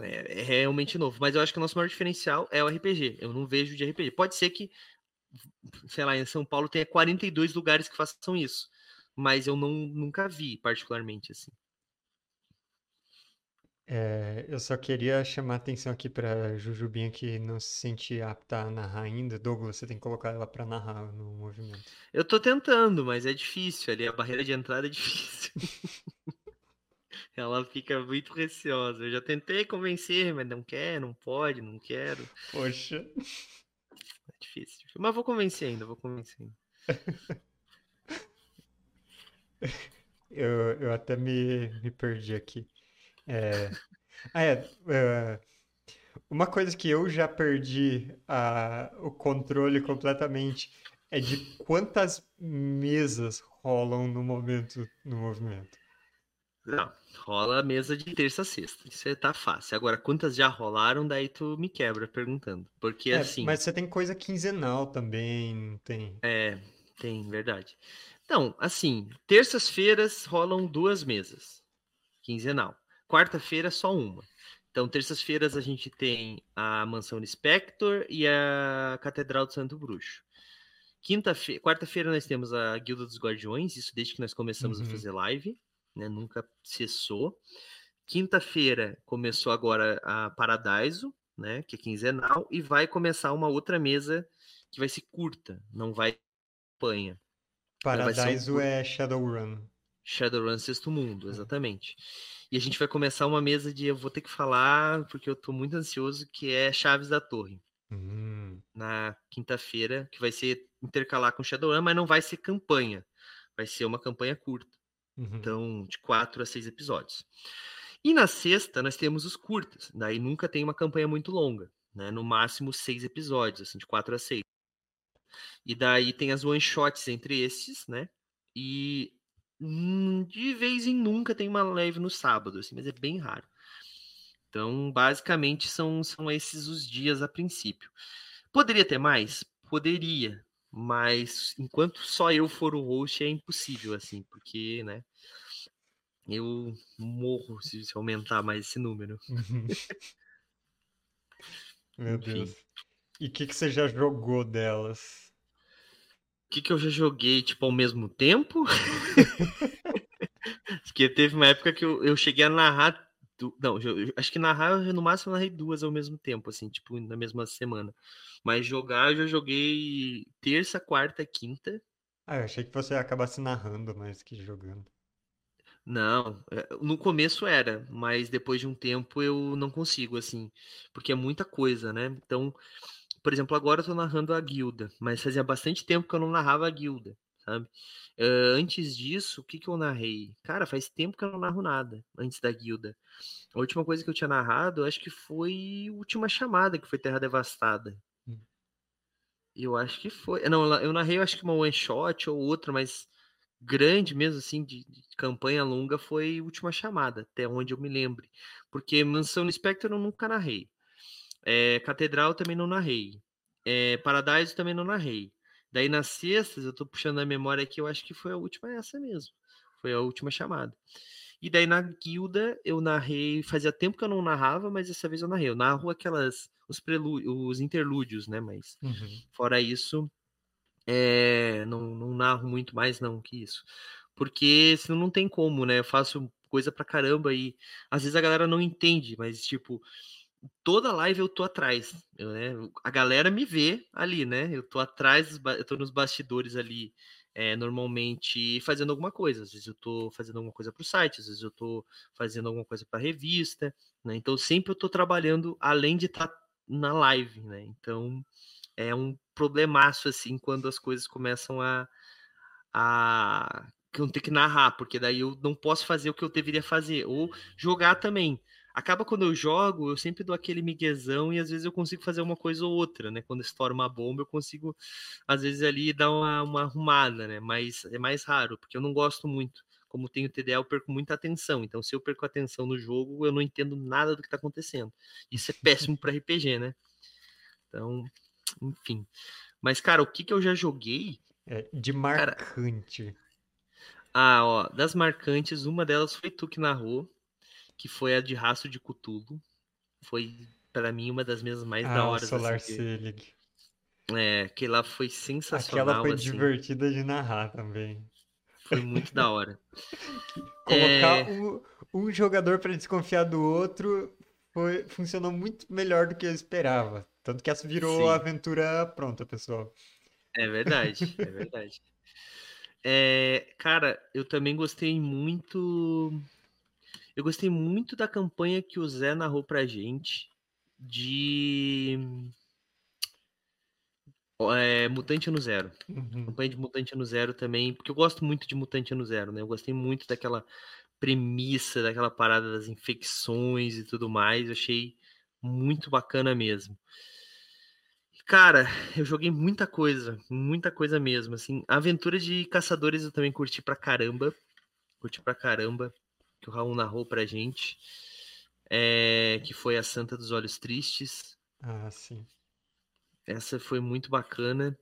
B: é, é realmente novo. Mas eu acho que o nosso maior diferencial é o RPG. Eu não vejo de RPG. Pode ser que, sei lá, em São Paulo tenha 42 lugares que façam isso, mas eu não nunca vi particularmente assim.
A: É, eu só queria chamar a atenção aqui pra Jujubinha que não se sente apta a narrar ainda. Douglas, você tem que colocar ela pra narrar no movimento.
B: Eu tô tentando, mas é difícil ali, a barreira de entrada é difícil. Ela fica muito receosa. Eu já tentei convencer, mas não quer, não pode, não quero.
A: Poxa.
B: É difícil. Mas vou convencer ainda, vou convencer ainda.
A: Eu, eu até me, me perdi aqui. É... Ah, é, é, Uma coisa que eu já perdi a, o controle completamente é de quantas mesas rolam no momento, no movimento.
B: Não, rola a mesa de terça a sexta. Isso aí tá fácil. Agora, quantas já rolaram, daí tu me quebra perguntando. Porque
A: É,
B: assim.
A: mas você tem coisa quinzenal também, não tem?
B: É, tem, verdade. Então, assim, terças-feiras rolam duas mesas, quinzenal. Quarta-feira, só uma. Então, terças-feiras a gente tem a Mansão Spector e a Catedral do Santo Bruxo. Quinta-feira, quarta-feira nós temos a Guilda dos Guardiões, isso desde que nós começamos
A: Uhum.
B: a fazer live, né? Nunca cessou. Quinta-feira começou agora a Paradiso, né? Que é quinzenal, e vai começar uma outra mesa que vai ser curta, não vai campanha. um
A: Paradiso
B: cur-
A: é Shadowrun.
B: Shadowrun Sexto Mundo, exatamente. E a gente vai começar uma mesa de eu vou ter que falar, porque eu tô muito ansioso, que é Chaves da Torre,
A: Hum,
B: na quinta-feira, que vai ser intercalar com Shadowrun, mas não vai ser campanha. Vai ser uma campanha curta.
A: Uhum.
B: Então, de quatro a seis episódios. E na sexta, nós temos os curtas. Daí nunca tem uma campanha muito longa, né? No máximo seis episódios, assim, de quatro a seis. E daí tem as one shots entre esses, né? E de vez em nunca tem uma live no sábado, assim, mas é bem raro. Então, basicamente, são, são esses os dias a princípio. Poderia ter mais? Poderia. Mas enquanto só eu for o host, é impossível, assim, porque, né? Eu morro se se aumentar mais esse número.
A: Uhum. Meu
B: Enfim.
A: Deus. E o que, que você já jogou delas?
B: O que, que eu já joguei, tipo, ao mesmo tempo? Porque teve uma época que eu, eu cheguei a narrar. Du- Não, eu- eu acho que narrar, eu, no máximo, narrei duas ao mesmo tempo, assim, tipo, na mesma semana. Mas jogar, eu já joguei terça, quarta, quinta.
A: Ah, eu achei que você ia acabar se narrando mais que jogando.
B: Não, é, no começo era, mas depois de um tempo eu não consigo, assim, porque é muita coisa, né? Então, por exemplo, agora eu tô narrando a guilda, mas fazia bastante tempo que eu não narrava a guilda, sabe? Eh, antes disso, o que que eu narrei? Cara, faz tempo que eu não narro nada antes da guilda. A última coisa que eu tinha narrado, eu acho que foi Última Chamada, que foi Terra Devastada.
A: Hum.
B: Eu acho que foi. Não, eu narrei, eu acho que uma one shot ou outra, mas grande mesmo, assim, de, de, campanha longa foi Última Chamada, até onde eu me lembre. Porque Mansão no Spectre eu nunca narrei. É, Catedral também não narrei. É, Paradise também não narrei. Daí nas sextas, eu tô puxando a memória aqui, eu acho que foi a última essa mesmo. Foi a última chamada. E daí na guilda eu narrei, fazia tempo que eu não narrava, mas dessa vez eu narrei. Eu narro aquelas, os, prelúdios, os interlúdios, né? Mas uhum. fora isso, é, não, não narro muito mais não que isso. Porque senão não tem como, né? Eu faço coisa pra caramba e às vezes a galera não entende, mas tipo, toda live eu tô atrás, eu, né? A galera me vê ali, né? Eu tô atrás, eu tô nos bastidores ali é, normalmente fazendo alguma coisa. Às vezes eu estou fazendo alguma coisa para o site, às vezes eu estou fazendo alguma coisa para revista, né? Então sempre eu estou trabalhando além de estar tá na live, né? Então é um problemaço assim quando as coisas começam a, a eu ter que narrar, porque daí eu não posso fazer o que eu deveria fazer, ou jogar também acaba quando eu jogo, eu sempre dou aquele miguezão e às vezes eu consigo fazer uma coisa ou outra, né? Quando estoura uma bomba, eu consigo, às vezes, ali dar uma, uma arrumada, né? Mas é mais raro, porque eu não gosto muito. Como tenho TDA, eu perco muita atenção. Então, se eu perco atenção no jogo, eu não entendo nada do que está acontecendo. Isso é péssimo para RPG, né? Então, enfim. Mas, cara, o que, que eu já joguei.
A: É, de marcante. Cara...
B: Ah, ó, das marcantes, uma delas foi tu que narrou que foi a de Rastro de Cutulo. Foi, para mim, uma das mesas mais ah, da hora.
A: Solar assim, Selig.
B: É, que lá foi sensacional. Aquela
A: foi
B: assim.
A: divertida de narrar também.
B: Foi muito da hora.
A: Colocar é... um, um, jogador para desconfiar do outro foi, funcionou muito melhor do que eu esperava. Tanto que essa virou Sim. aventura pronta, pessoal.
B: É verdade, é verdade. É, cara, eu também gostei muito eu gostei muito da campanha que o Zé narrou pra gente de é, Mutante no Zero. Uhum. Campanha de Mutante no Zero também, porque eu gosto muito de Mutante no Zero, né? Eu gostei muito daquela premissa, daquela parada das infecções e tudo mais. Eu achei muito bacana mesmo. Cara, eu joguei muita coisa, muita coisa mesmo. Assim, aventura de caçadores eu também curti pra caramba. Curti pra caramba que o Raul narrou pra gente, é, que foi a Santa dos Olhos Tristes.
A: Ah, sim.
B: Essa foi muito bacana.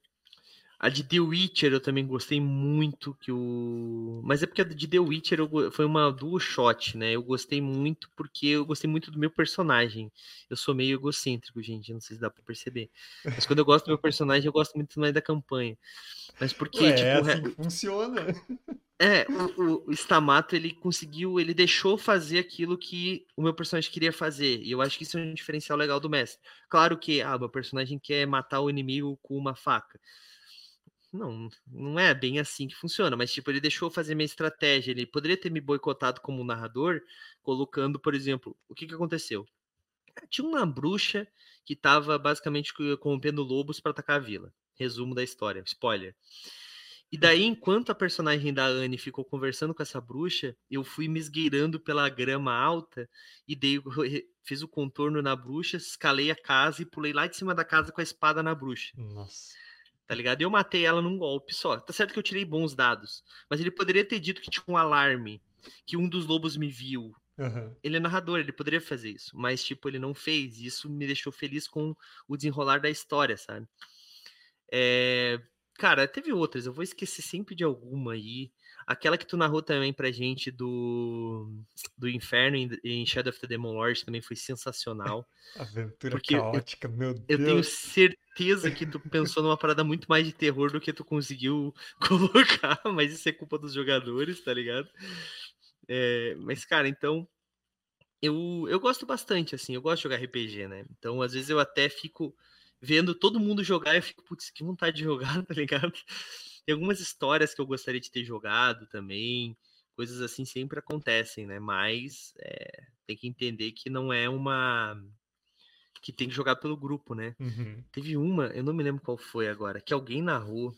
B: A de The Witcher eu também gostei muito que o. Mas é porque a de The Witcher eu... foi uma dual shot, né? Eu gostei muito porque eu gostei muito do meu personagem. Eu sou meio egocêntrico, gente. Não sei se dá pra perceber. Mas quando eu gosto do meu personagem, eu gosto muito mais da campanha. Mas porque.
A: Ué, tipo, é assim funciona.
B: É, o, o Stamato, ele conseguiu, ele deixou fazer aquilo que o meu personagem queria fazer. E eu acho que isso é um diferencial legal do mestre. Claro que, ah, meu personagem quer matar o inimigo com uma faca. Não, não é bem assim que funciona, mas tipo, ele deixou fazer minha estratégia. Ele poderia ter me boicotado como narrador, colocando, por exemplo, o que que aconteceu? Tinha uma bruxa que estava basicamente corrompendo lobos para atacar a vila. Resumo da história, spoiler. E daí, enquanto a personagem da Anne ficou conversando com essa bruxa, eu fui me esgueirando pela grama alta e dei, fiz o contorno na bruxa, escalei a casa e pulei lá de cima da casa com a espada na bruxa.
A: Nossa.
B: Tá ligado? Eu matei ela num golpe só. Tá certo que eu tirei bons dados, mas ele poderia ter dito que tinha um alarme, que um dos lobos me viu. Uhum. Ele é narrador, ele poderia fazer isso, mas tipo, ele não fez. E isso me deixou feliz com o desenrolar da história, sabe? É, Cara, teve outras, eu vou esquecer sempre de alguma aí. Aquela que tu narrou também pra gente do, do Inferno em, em Shadow of the Demon Lord também foi sensacional.
A: Aventura porque caótica,
B: eu,
A: meu Deus.
B: Eu tenho certeza que tu pensou numa parada muito mais de terror do que tu conseguiu colocar, mas isso é culpa dos jogadores, tá ligado? É, mas, cara, então. Eu, eu gosto bastante, assim, eu gosto de jogar RPG, né? Então, às vezes eu até fico vendo todo mundo jogar, eu fico, putz, que vontade de jogar, tá ligado? Tem algumas histórias que eu gostaria de ter jogado também, coisas assim sempre acontecem, né? Mas é, tem que entender que não é uma. que tem que jogar pelo grupo, né? Uhum. Teve uma, eu não me lembro qual foi agora, que alguém narrou.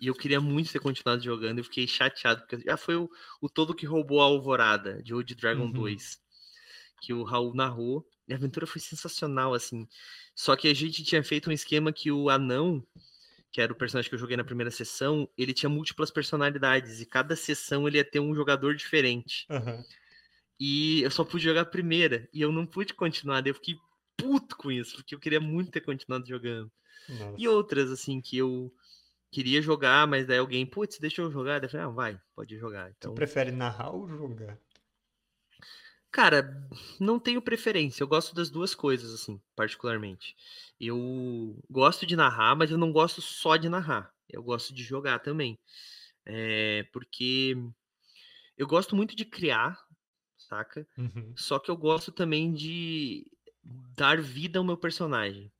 B: E eu queria muito ter continuado jogando, eu fiquei chateado, porque já foi o, o todo que roubou a Alvorada, de Old Dragon uhum. 2, que o Raul narrou. E a aventura foi sensacional, assim. Só que a gente tinha feito um esquema que o anão que era o personagem que eu joguei na primeira sessão, ele tinha múltiplas personalidades e cada sessão ele ia ter um jogador diferente.
A: Aham.
B: E eu só pude jogar a primeira e eu não pude continuar, daí eu fiquei puto com isso, porque eu queria muito ter continuado jogando.
A: Nossa.
B: E outras, assim, que eu queria jogar, mas daí alguém, putz, deixa eu jogar. Daí eu falei, ah, vai, pode jogar.
A: Tu
B: Então,
A: prefere narrar ou jogar?
B: Cara, não tenho preferência. Eu gosto das duas coisas, assim, particularmente. Eu gosto de narrar, mas eu não gosto só de narrar. Eu gosto de jogar também. É, porque eu gosto muito de criar, saca?
A: Uhum.
B: Só que eu gosto também de dar vida ao meu personagem.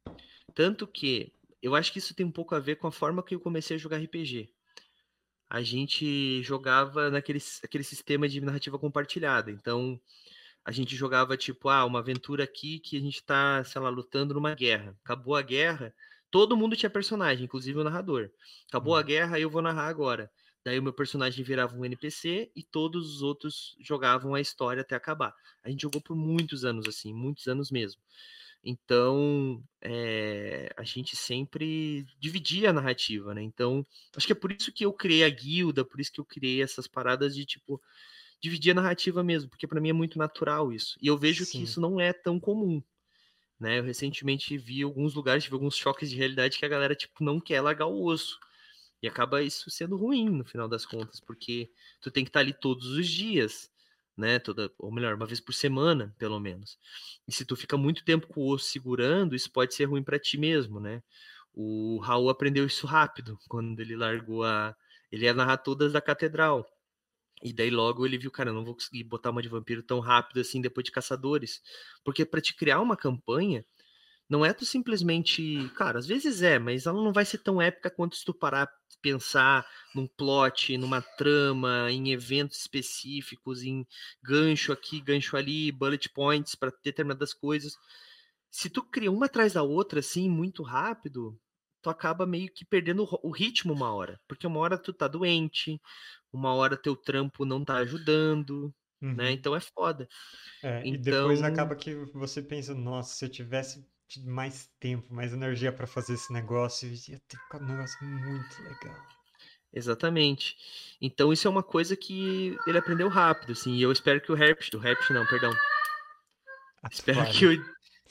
B: Tanto que eu acho que isso tem um pouco a ver com a forma que eu comecei a jogar RPG. A gente jogava naquele aquele sistema de narrativa compartilhada. Então, a gente jogava tipo, ah, uma aventura aqui que a gente tá, sei lá, lutando numa guerra. Acabou a guerra, todo mundo tinha personagem, inclusive o narrador. Acabou a
A: Uhum.
B: guerra, eu vou narrar agora. Daí o meu personagem virava um NPC e todos os outros jogavam a história até acabar. A gente jogou por muitos anos assim, muitos anos mesmo. Então, eh, a gente sempre dividia a narrativa, né? Então, acho que é por isso que eu criei a guilda, por isso que eu criei essas paradas de tipo dividir a narrativa mesmo, porque para mim é muito natural isso. E eu vejo que
A: Sim.
B: isso não é tão comum, né? Eu recentemente vi alguns lugares, tive alguns choques de realidade que a galera tipo não quer largar o osso. E acaba isso sendo ruim no final das contas, porque tu tem que estar ali todos os dias, né? Toda, ou melhor, uma vez por semana, pelo menos. E se tu fica muito tempo com o osso segurando, isso pode ser ruim para ti mesmo, né? O Raul aprendeu isso rápido, quando ele largou a. Ele ia narrar todas da catedral. E daí logo ele viu, cara, eu não vou conseguir botar uma de vampiro tão rápido assim depois de caçadores. Porque para te criar uma campanha, não é tu simplesmente. Cara, às vezes é, mas ela não vai ser tão épica quanto se tu parar pensar num plot, numa trama, em eventos específicos, em gancho aqui, gancho ali, bullet points para determinadas coisas. Se tu cria uma atrás da outra, assim, muito rápido, tu acaba meio que perdendo o ritmo uma hora. Porque uma hora tu tá doente, uma hora teu trampo não tá ajudando, né?
A: Uhum.
B: Então é foda.
A: É, e depois
B: Então,
A: acaba que você pensa, nossa, se eu tivesse mais tempo, mais energia pra fazer esse negócio, ia ter um negócio muito legal.
B: exatamente. Então isso é uma coisa que ele aprendeu rápido, assim. E eu espero que o Herpes, o Herpes não, perdão. Espero que o,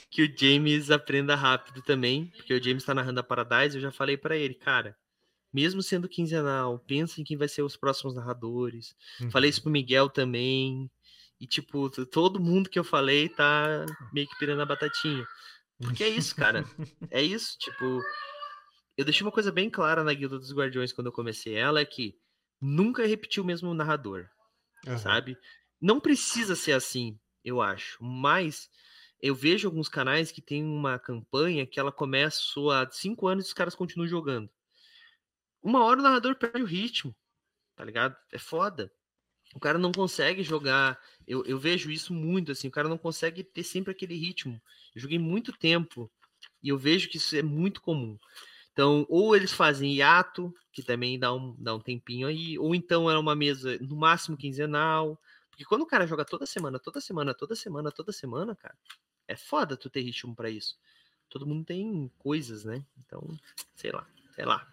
B: que o James aprenda rápido também, porque o James tá narrando a Paradise, eu já falei pra ele, cara, mesmo sendo quinzenal, pensa em quem vai ser os próximos narradores. Falei
A: Uhum.
B: isso pro Miguel também. E, tipo, todo mundo que eu falei tá meio que pirando a batatinha. Porque é isso, cara. É isso, tipo. Eu deixei uma coisa bem clara na Guilda dos Guardiões quando eu comecei ela, é que nunca repetir o mesmo narrador,
A: Aham.
B: sabe? Não precisa ser assim, eu acho. Mas eu vejo alguns canais que tem uma campanha que ela começou há cinco anos e os caras continuam jogando. Uma hora o narrador perde o ritmo, tá ligado? É foda. O cara não consegue jogar. Eu, eu vejo isso muito, assim. O cara não consegue ter sempre aquele ritmo. Eu joguei muito tempo e eu vejo que isso é muito comum. Então, ou eles fazem hiato, que também dá um, dá um tempinho aí, ou então era uma mesa no máximo quinzenal. Porque quando o cara joga toda semana, toda semana, toda semana, toda semana, cara, é foda tu ter ritmo pra isso. Todo mundo tem coisas, né? Então, sei lá, sei lá.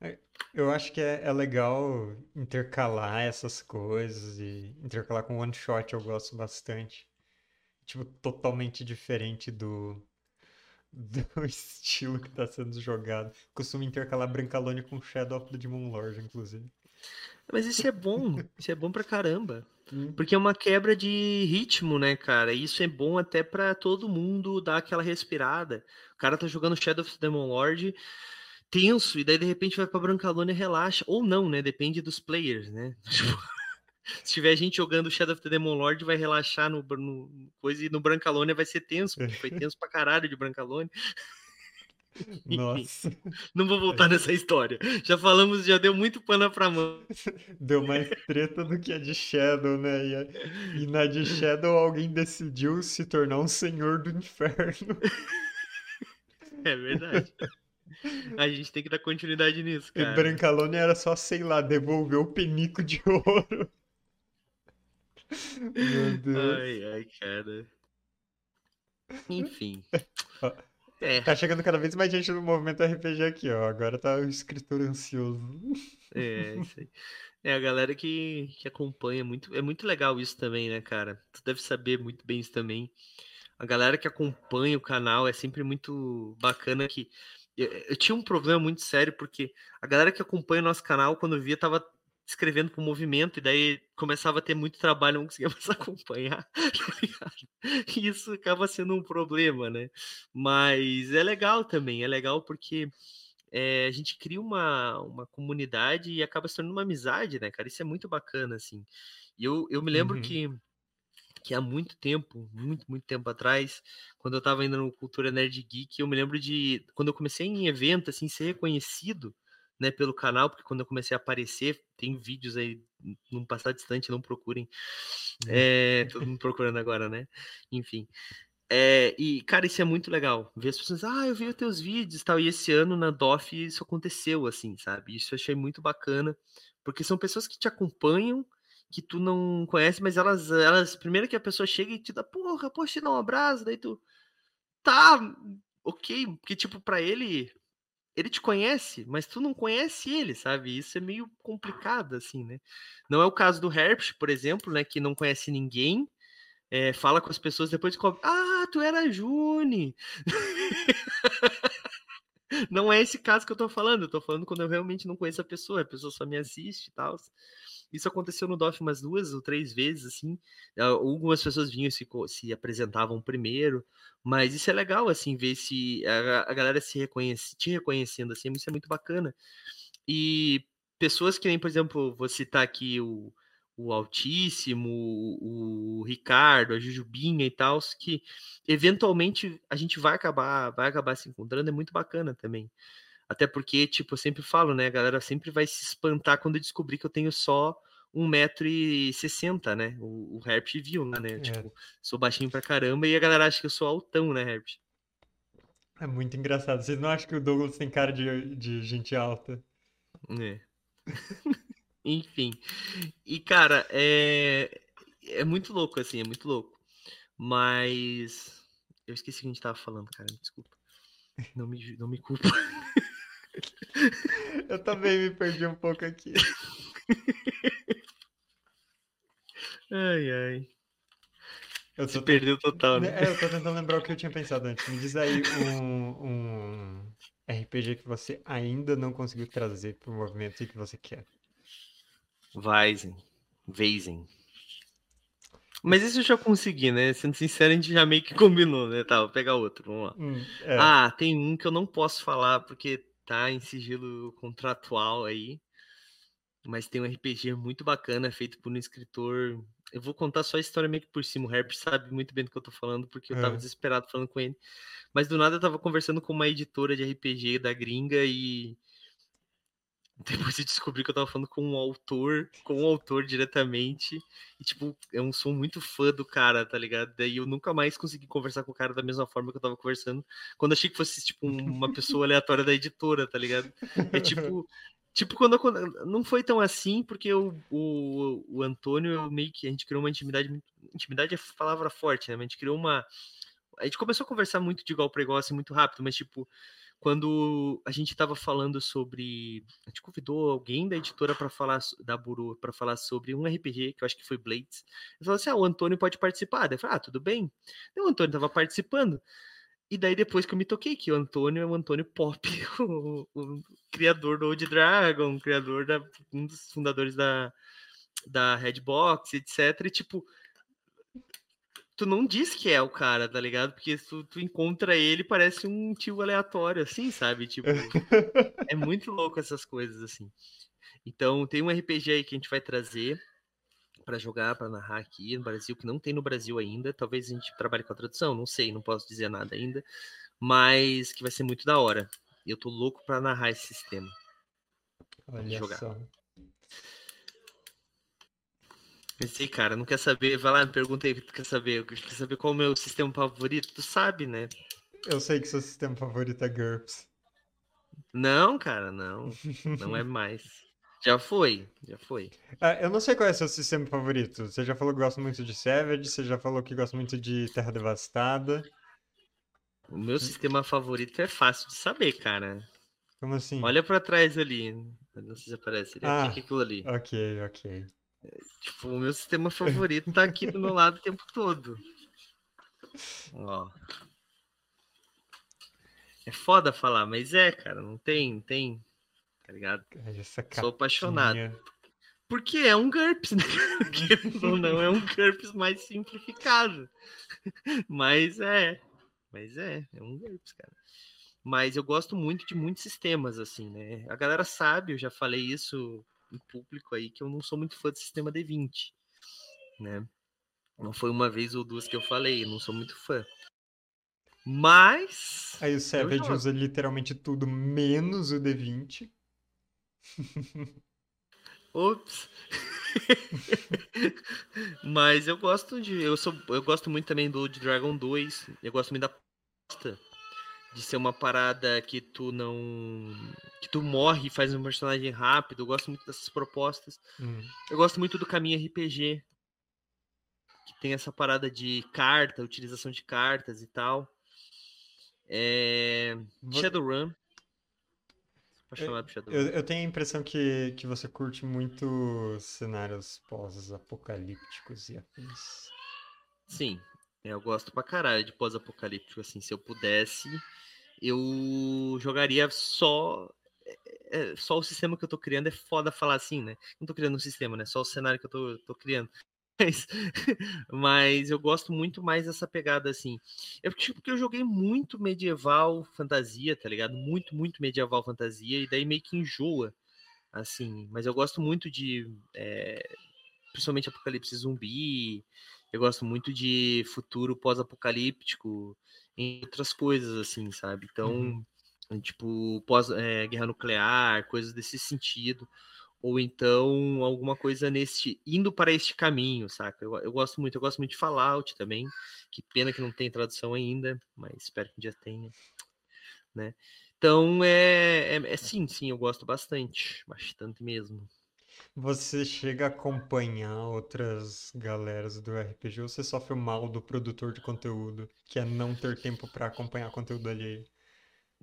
A: É, Eu acho que é, é legal intercalar essas coisas e intercalar com one shot eu gosto bastante. Tipo, totalmente diferente do, do estilo que tá sendo jogado. Costumo intercalar Brancalone com Shadow of the Demon Lord, inclusive.
B: Mas isso é bom, isso é bom pra caramba.
A: Hum,
B: Porque é uma quebra de ritmo, né, cara? E isso é bom até pra todo mundo dar aquela respirada. O cara tá jogando Shadow of the Demon Lord tenso, e daí de repente vai pra Brancalônia e relaxa. Ou não, né? Depende dos players, né? Tipo, Se tiver gente jogando Shadow of the Demon Lord, vai relaxar no, no coisa e no Brancalônia vai ser tenso, porque foi tenso pra caralho de Brancalônia.
A: Nossa,
B: não vou voltar nessa história. Já falamos, já deu muito pano pra mão.
A: deu mais treta do que a de Shadow, né? E, a- e na de Shadow alguém decidiu se tornar um senhor do inferno.
B: É verdade. A gente tem que dar continuidade nisso,
A: E
B: cara.
A: Brancalone era só, sei lá, devolver o penico de ouro. Meu Deus.
B: Ai, ai, cara. Enfim.
A: É. Tá chegando cada vez mais gente no movimento RPG aqui, ó. Agora tá o escritor ansioso.
B: É, isso aí. É, a galera que, que acompanha, muito, é muito legal isso também, né, cara? Tu deve saber muito bem isso também. A galera que acompanha o canal é sempre muito bacana que... Eu, eu tinha um problema muito sério, porque a galera que acompanha o nosso canal, quando via, tava escrevendo pro movimento, e daí começava a ter muito trabalho, não conseguia mais acompanhar, tá E isso acaba sendo um problema, né? Mas é legal também, é legal porque é, a gente cria uma, uma comunidade e acaba se tornando uma amizade, né, cara? Isso é muito bacana, assim. E eu, eu me lembro uhum. que, que há muito tempo, muito, muito tempo atrás, quando eu tava indo no Cultura Nerd Geek, eu me lembro de, quando eu comecei em evento, assim, ser reconhecido, né, pelo canal, porque quando eu comecei a aparecer, tem vídeos aí num passado distante, não procurem. É, todo mundo procurando agora, né? Enfim. É, e, cara, isso é muito legal. Ver as pessoas, ah, eu vi os teus vídeos e tal. E esse ano na DOF isso aconteceu, assim, sabe? Isso eu achei muito bacana, porque são pessoas que te acompanham, que tu não conhece, mas elas, elas primeiro que a pessoa chega e te dá, porra, posso te dar um abraço, daí tu, tá, ok, porque, tipo, para ele, ele te conhece, mas tu não conhece ele, sabe? Isso é meio complicado, assim, né? Não é o caso do Herbst, por exemplo, né, que não conhece ninguém, é, fala com as pessoas depois de ah, tu era June. não é esse caso que eu tô falando, eu tô falando quando eu realmente não conheço a pessoa, a pessoa só me assiste e tal. Isso aconteceu no DOF umas duas ou três vezes, assim. Algumas pessoas vinham se, se apresentavam primeiro, mas isso é legal, assim, ver se a, a galera se reconhece, te reconhecendo, assim, isso é muito bacana. E pessoas que nem, por exemplo, vou citar aqui o, o Altíssimo, o, Ricardo, a Jujubinha e tal, que eventualmente a gente vai acabar, vai acabar se encontrando, é muito bacana também. Até porque, tipo, eu sempre falo, né, a galera sempre vai se espantar quando descobrir que eu tenho só 1,60m, né? O, o Herp viu lá, né? É. Tipo, sou baixinho pra caramba e a galera acha que eu sou altão, né, Herp?
A: É muito engraçado. Vocês não acham que o Douglas tem cara de, de gente alta?
B: É. Enfim. E, cara, é... é muito louco, assim, é muito louco. Mas. Eu esqueci o que a gente tava falando, cara. Desculpa. Não me, não me culpa.
A: Eu também me perdi um pouco aqui.
B: Ai, ai. Eu Se perdeu total, né?
A: É, eu tô tentando lembrar o que eu tinha pensado antes. Me diz aí um, um RPG que você ainda não conseguiu trazer pro movimento e que você quer.
B: Weizen. Weizen. Mas isso eu já consegui, né? Sendo sincero, a gente já meio que combinou, né? Tá, vou pegar outro, vamos lá. Hum, é. Ah, tem um que eu não posso falar porque tá em sigilo contratual aí. Mas tem um RPG muito bacana, feito por um escritor. Eu vou contar só a história meio que por cima. O Herb sabe muito bem do que eu tô falando, porque eu tava é. desesperado falando com ele. Mas do nada eu tava conversando com uma editora de RPG da gringa e depois eu descobri que eu tava falando com um autor, com um autor diretamente. E, tipo, eu sou muito fã do cara, tá ligado? Daí eu nunca mais consegui conversar com o cara da mesma forma que eu tava conversando. Quando achei que fosse, tipo, uma pessoa aleatória da editora, tá ligado? É tipo. Tipo, quando, não foi tão assim, porque o, o, o Antônio, meio que a gente criou uma intimidade. Intimidade é palavra forte, né? Mas a gente criou uma. A gente começou a conversar muito de igual para igual, assim, muito rápido, mas, tipo, quando a gente estava falando sobre. A gente convidou alguém da editora para falar, da Buru, para falar sobre um RPG, que eu acho que foi Blades. Ele falou assim: ah, o Antônio pode participar. Daí eu falei: ah, tudo bem. Daí o Antônio estava participando. E daí depois que eu me toquei que o Antônio é o Antônio Pop, o, o criador do Old Dragon, criador da, um dos fundadores da, da Redbox, etc. E tipo, tu não diz que é o cara, tá ligado? Porque tu, tu encontra ele, parece um tio aleatório, assim, sabe? Tipo, é muito louco essas coisas, assim. Então, tem um RPG aí que a gente vai trazer para jogar, para narrar aqui no Brasil, que não tem no Brasil ainda. Talvez a gente trabalhe com a tradução, não sei, não posso dizer nada ainda, mas que vai ser muito da hora. Eu tô louco para narrar esse sistema.
A: Olha jogar. só.
B: Pensei, cara, não quer saber? Vai lá, me pergunta aí, tu quer saber? Quer saber qual é o meu sistema favorito? Tu sabe, né?
A: Eu sei que seu sistema favorito é GURPS.
B: Não, cara, não. Não é mais. Já foi, já foi.
A: Ah, eu não sei qual é o seu sistema favorito. Você já falou que gosta muito de Savage, você já falou que gosta muito de Terra Devastada.
B: O meu sistema favorito é fácil de saber, cara.
A: Como assim?
B: Olha pra trás ali. Não sei se aparece.
A: Ah.
B: ah. aquilo ali.
A: Ok, ok.
B: Tipo, o meu sistema favorito tá aqui do meu lado o tempo todo. Ó. É foda falar, mas é, cara, não tem, tem. Tá ligado? Sou apaixonado. Porque é um GURPS, né? Ou não, é um GURPS mais simplificado. Mas é. Mas é, é um GURPS, cara. Mas eu gosto muito de muitos sistemas, assim, né? A galera sabe, eu já falei isso em público aí, que eu não sou muito fã do sistema D20, né? Não foi uma vez ou duas que eu falei, eu não sou muito fã. Mas.
A: Aí o Savage usa literalmente tudo menos o D20.
B: Ops. Mas eu gosto de. Eu, sou, eu gosto muito também do de Dragon 2. Eu gosto muito da proposta de ser uma parada que tu não. que tu morre e faz um personagem rápido. Eu gosto muito dessas propostas.
A: Hum.
B: Eu gosto muito do caminho RPG. Que tem essa parada de carta, utilização de cartas e tal. É... Shadowrun.
A: Eu, eu tenho a impressão que, que você curte muito cenários pós-apocalípticos e afins.
B: Sim, eu gosto pra caralho de pós-apocalíptico, assim, se eu pudesse, eu jogaria só é, é, só o sistema que eu tô criando, é foda falar assim, né? Não tô criando um sistema, né? Só o cenário que eu tô, tô criando. Mas, mas eu gosto muito mais dessa pegada, assim. É porque, porque eu joguei muito medieval fantasia, tá ligado? Muito, muito medieval fantasia, e daí meio que enjoa, assim. Mas eu gosto muito de, é, principalmente apocalipse zumbi, eu gosto muito de futuro pós-apocalíptico, em outras coisas, assim, sabe? Então,
A: Uhum.
B: tipo, pós, é, guerra nuclear, coisas desse sentido. Ou então alguma coisa nesse. indo para este caminho, saca? Eu, eu gosto muito, eu gosto muito de Fallout também. Que pena que não tem tradução ainda, mas espero que um dia tenha. Né? Então é, é, é sim, sim, eu gosto bastante. Bastante mesmo.
A: Você chega a acompanhar outras galeras do RPG ou você sofre o mal do produtor de conteúdo, que é não ter tempo pra acompanhar conteúdo alheio?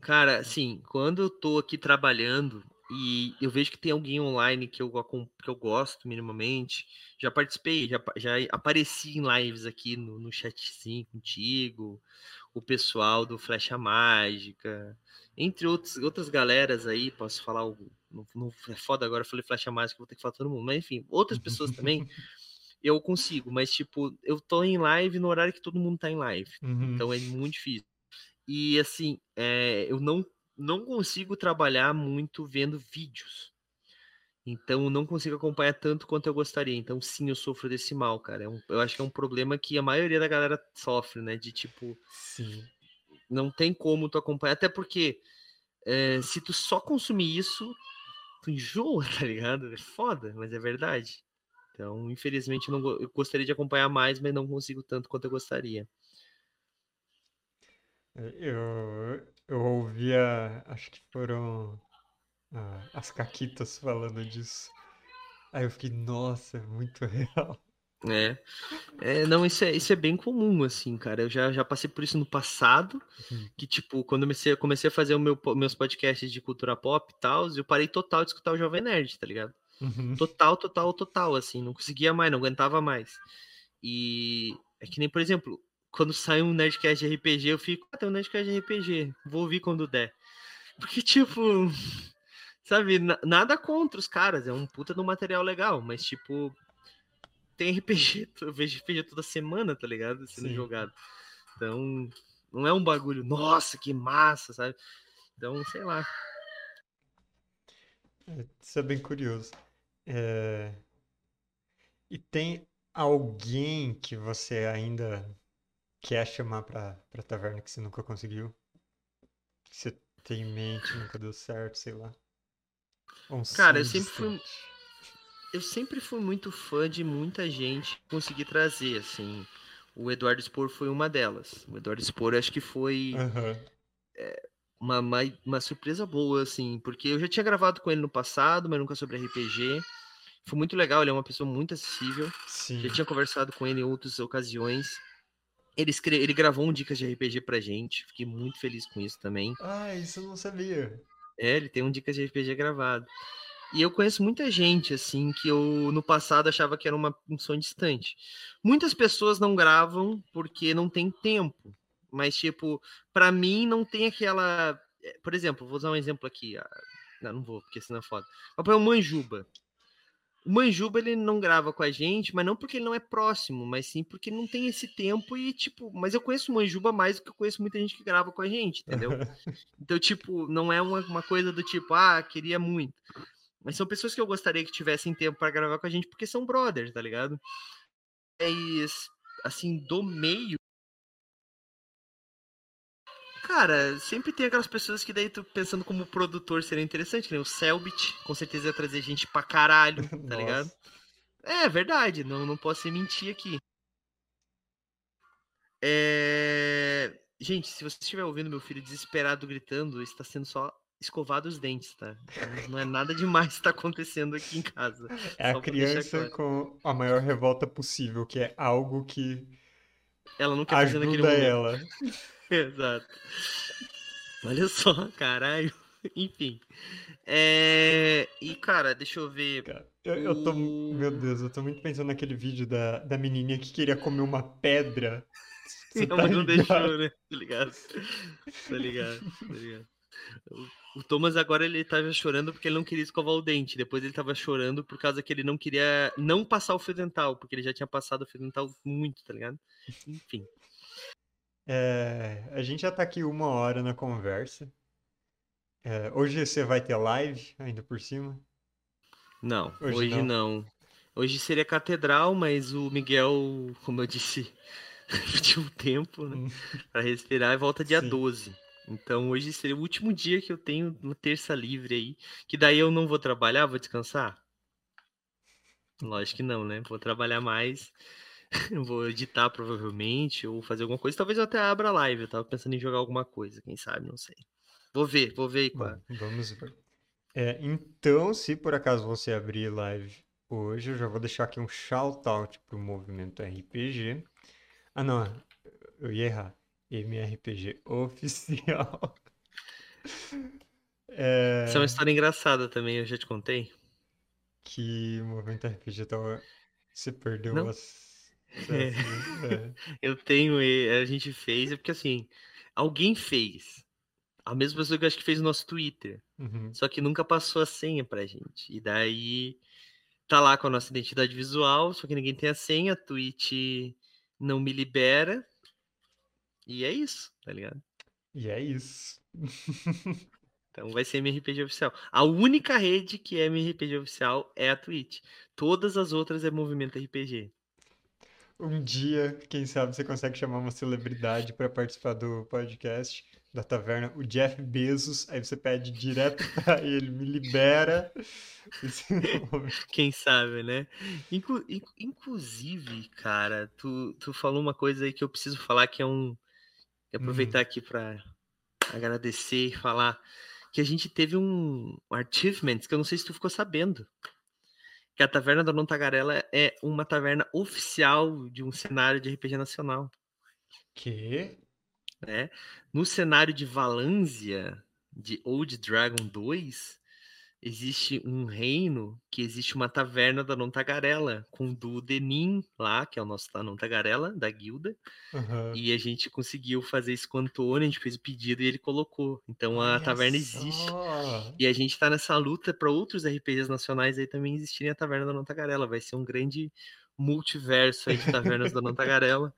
B: Cara, assim, quando eu tô aqui trabalhando e eu vejo que tem alguém online que eu, que eu gosto minimamente, já participei, já, já apareci em lives aqui no, no chatzinho contigo, o pessoal do Flecha Mágica, entre outros, outras galeras aí, posso falar, o, não, não- é foda agora, eu falei Flecha Mágica, vou ter que falar todo mundo, mas enfim, outras pessoas também, eu consigo, mas tipo, eu tô em live no horário que todo mundo tá em live.
A: Uhum.
B: Então é muito difícil. E assim, é, eu não, não consigo trabalhar muito vendo vídeos. Então não consigo acompanhar tanto quanto eu gostaria. Então sim, eu sofro desse mal, cara. É um- eu acho que é um problema que a maioria da galera sofre, né? De tipo,
A: Sim.
B: não tem como tu acompanhar. Até porque é, se tu só consumir isso, tu enjoa, tá ligado? É foda, mas é verdade. Então, infelizmente, não eu gostaria de acompanhar mais, mas não consigo tanto quanto eu gostaria.
A: Eu, eu ouvia, acho que foram ah, as Caquitas falando disso. Aí eu fiquei, nossa, é muito real.
B: É. É, não, isso é, isso é bem comum, assim, cara. Eu já, já passei por isso no passado,
A: Uhum.
B: que, tipo, quando eu comecei, comecei a fazer o meu, meus podcasts de cultura pop e tal, eu parei total de escutar o Jovem Nerd, tá ligado?
A: Uhum.
B: Total, total, total, assim, não conseguia mais, não aguentava mais. E é que nem, por exemplo, quando sai um Nerdcast de RPG, eu fico, ah, tem um Nerdcast de RPG, vou ouvir quando der. Porque, tipo, sabe, na- nada contra os caras, é um puta de um material legal, mas, tipo, tem RPG, eu vejo RPG toda semana, tá ligado? Sendo
A: Sim.
B: jogado. Então, não é um bagulho, nossa, que massa, sabe? Então, sei lá.
A: É, Isso é bem curioso. É, E tem alguém que você ainda quer chamar pra, pra taverna que você nunca conseguiu? Que você tem em mente, nunca deu certo, sei lá. Um
B: Cara, eu sempre fui-. Eu sempre fui muito fã de muita gente conseguir trazer, assim. O Eduardo Spor foi uma delas. O Eduardo Spor acho que foi
A: Aham.
B: uma, uma, uma surpresa boa, assim, porque eu já tinha gravado com ele no passado, mas nunca sobre RPG. Foi muito legal, ele é uma pessoa muito acessível.
A: Sim.
B: Já tinha conversado com ele em outras ocasiões. Ele, escre... ele gravou um Dicas de RPG pra gente. Fiquei muito feliz com isso também.
A: Ah, isso eu não sabia.
B: É, ele tem um Dicas de RPG gravado. E eu conheço muita gente, assim, que eu no passado achava que era uma um sonho distante. Muitas pessoas não gravam porque não tem tempo. Mas, tipo, para mim não tem aquela. Eh, por exemplo, vou usar um exemplo aqui. Ah, não, não vou, porque senão é foda. Mas o Manjuba. O Manjuba ele não grava com a gente, mas não porque ele não é próximo, mas sim porque não tem esse tempo e, tipo, mas eu conheço o Manjuba mais do que eu conheço muita gente que grava com a gente, entendeu? então, tipo, não é uma, uma coisa do tipo, ah, queria muito. Mas são pessoas que eu gostaria que tivessem tempo para gravar com a gente, porque são brothers, tá ligado? Mas, assim, do meio. Cara, sempre tem aquelas pessoas que daí tu pensando como produtor seria interessante, né? O Selbit, com certeza ia trazer gente pra caralho, tá ligado? É verdade, não, não posso mentir aqui. É... Gente, se você estiver ouvindo meu filho desesperado gritando, está sendo só escovar os dentes, tá? Não é nada demais que tá acontecendo aqui em casa.
A: É a criança claro. com a maior revolta possível, que é algo que
B: ela não quer
A: ajuda
B: fazer naquele
A: ela.
B: Exato. Olha só, caralho. Enfim. É... E, cara, deixa eu ver.
A: Cara, eu, eu tô. Meu Deus, eu tô muito pensando naquele vídeo da, da menininha que queria comer uma pedra.
B: Você não, tá não deixou, né? Tá ligado? Tá ligado, tá ligado. O Thomas agora ele tava chorando porque ele não queria escovar o dente. Depois ele tava chorando por causa que ele não queria não passar o fio dental, porque ele já tinha passado o fio dental muito, tá ligado? Enfim.
A: É, a gente já tá aqui uma hora na conversa. É, hoje você vai ter live ainda por cima?
B: Não, hoje, hoje não. não. Hoje seria catedral, mas o Miguel, como eu disse, tinha um tempo né, hum. para respirar e volta dia Sim. 12. Então hoje seria o último dia que eu tenho uma terça livre aí. Que daí eu não vou trabalhar, vou descansar? Lógico que não, né? Vou trabalhar mais. vou editar provavelmente, ou fazer alguma coisa. Talvez eu até abra live. Eu tava pensando em jogar alguma coisa, quem sabe, não sei. Vou ver, vou ver aí
A: Bom, Vamos ver. É, então, se por acaso você abrir live hoje, eu já vou deixar aqui um shout-out pro movimento RPG. Ah, não, eu ia errar. MRPG oficial.
B: É... Essa é uma história engraçada também, eu já te contei.
A: Que o movimento RPG tava. Você perdeu Não? as. É.
B: É. Eu tenho, a gente fez, é porque assim, alguém fez. A mesma pessoa que eu acho que fez o nosso Twitter. Uhum. Só que nunca passou a senha pra gente. E daí tá lá com a nossa identidade visual, só que ninguém tem a senha, a Twitch não me libera. E é isso, tá ligado?
A: E é isso.
B: então vai ser MRPG oficial. A única rede que é MRPG oficial é a Twitch. Todas as outras é Movimento RPG.
A: Um dia, quem sabe, você consegue chamar uma celebridade para participar do podcast da taverna, o Jeff Bezos, aí você pede direto para ele, me libera.
B: Quem sabe, né? Inclu inclusive, cara, tu, tu falou uma coisa aí que eu preciso falar que é um, e aproveitar uhum. aqui para agradecer e falar que a gente teve um, achievement que eu não sei se tu ficou sabendo. Que a Taverna da Nontagarela é uma taverna oficial de um cenário de RPG nacional.
A: Que?
B: É. No cenário de Valânsia, de Old Dragon 2, existe um reino que existe uma taverna da Non Tagarela, com o Denim lá, que é o nosso da Non Tagarela, da guilda. Uhum. E a gente conseguiu fazer isso com o Antônio, a gente fez o pedido e ele colocou. Então a Olha taverna só. existe. E a gente tá nessa luta para outros RPGs nacionais aí também existirem a taverna da Non Tagarela. Vai ser um grande multiverso aí de tavernas da Non Tagarela.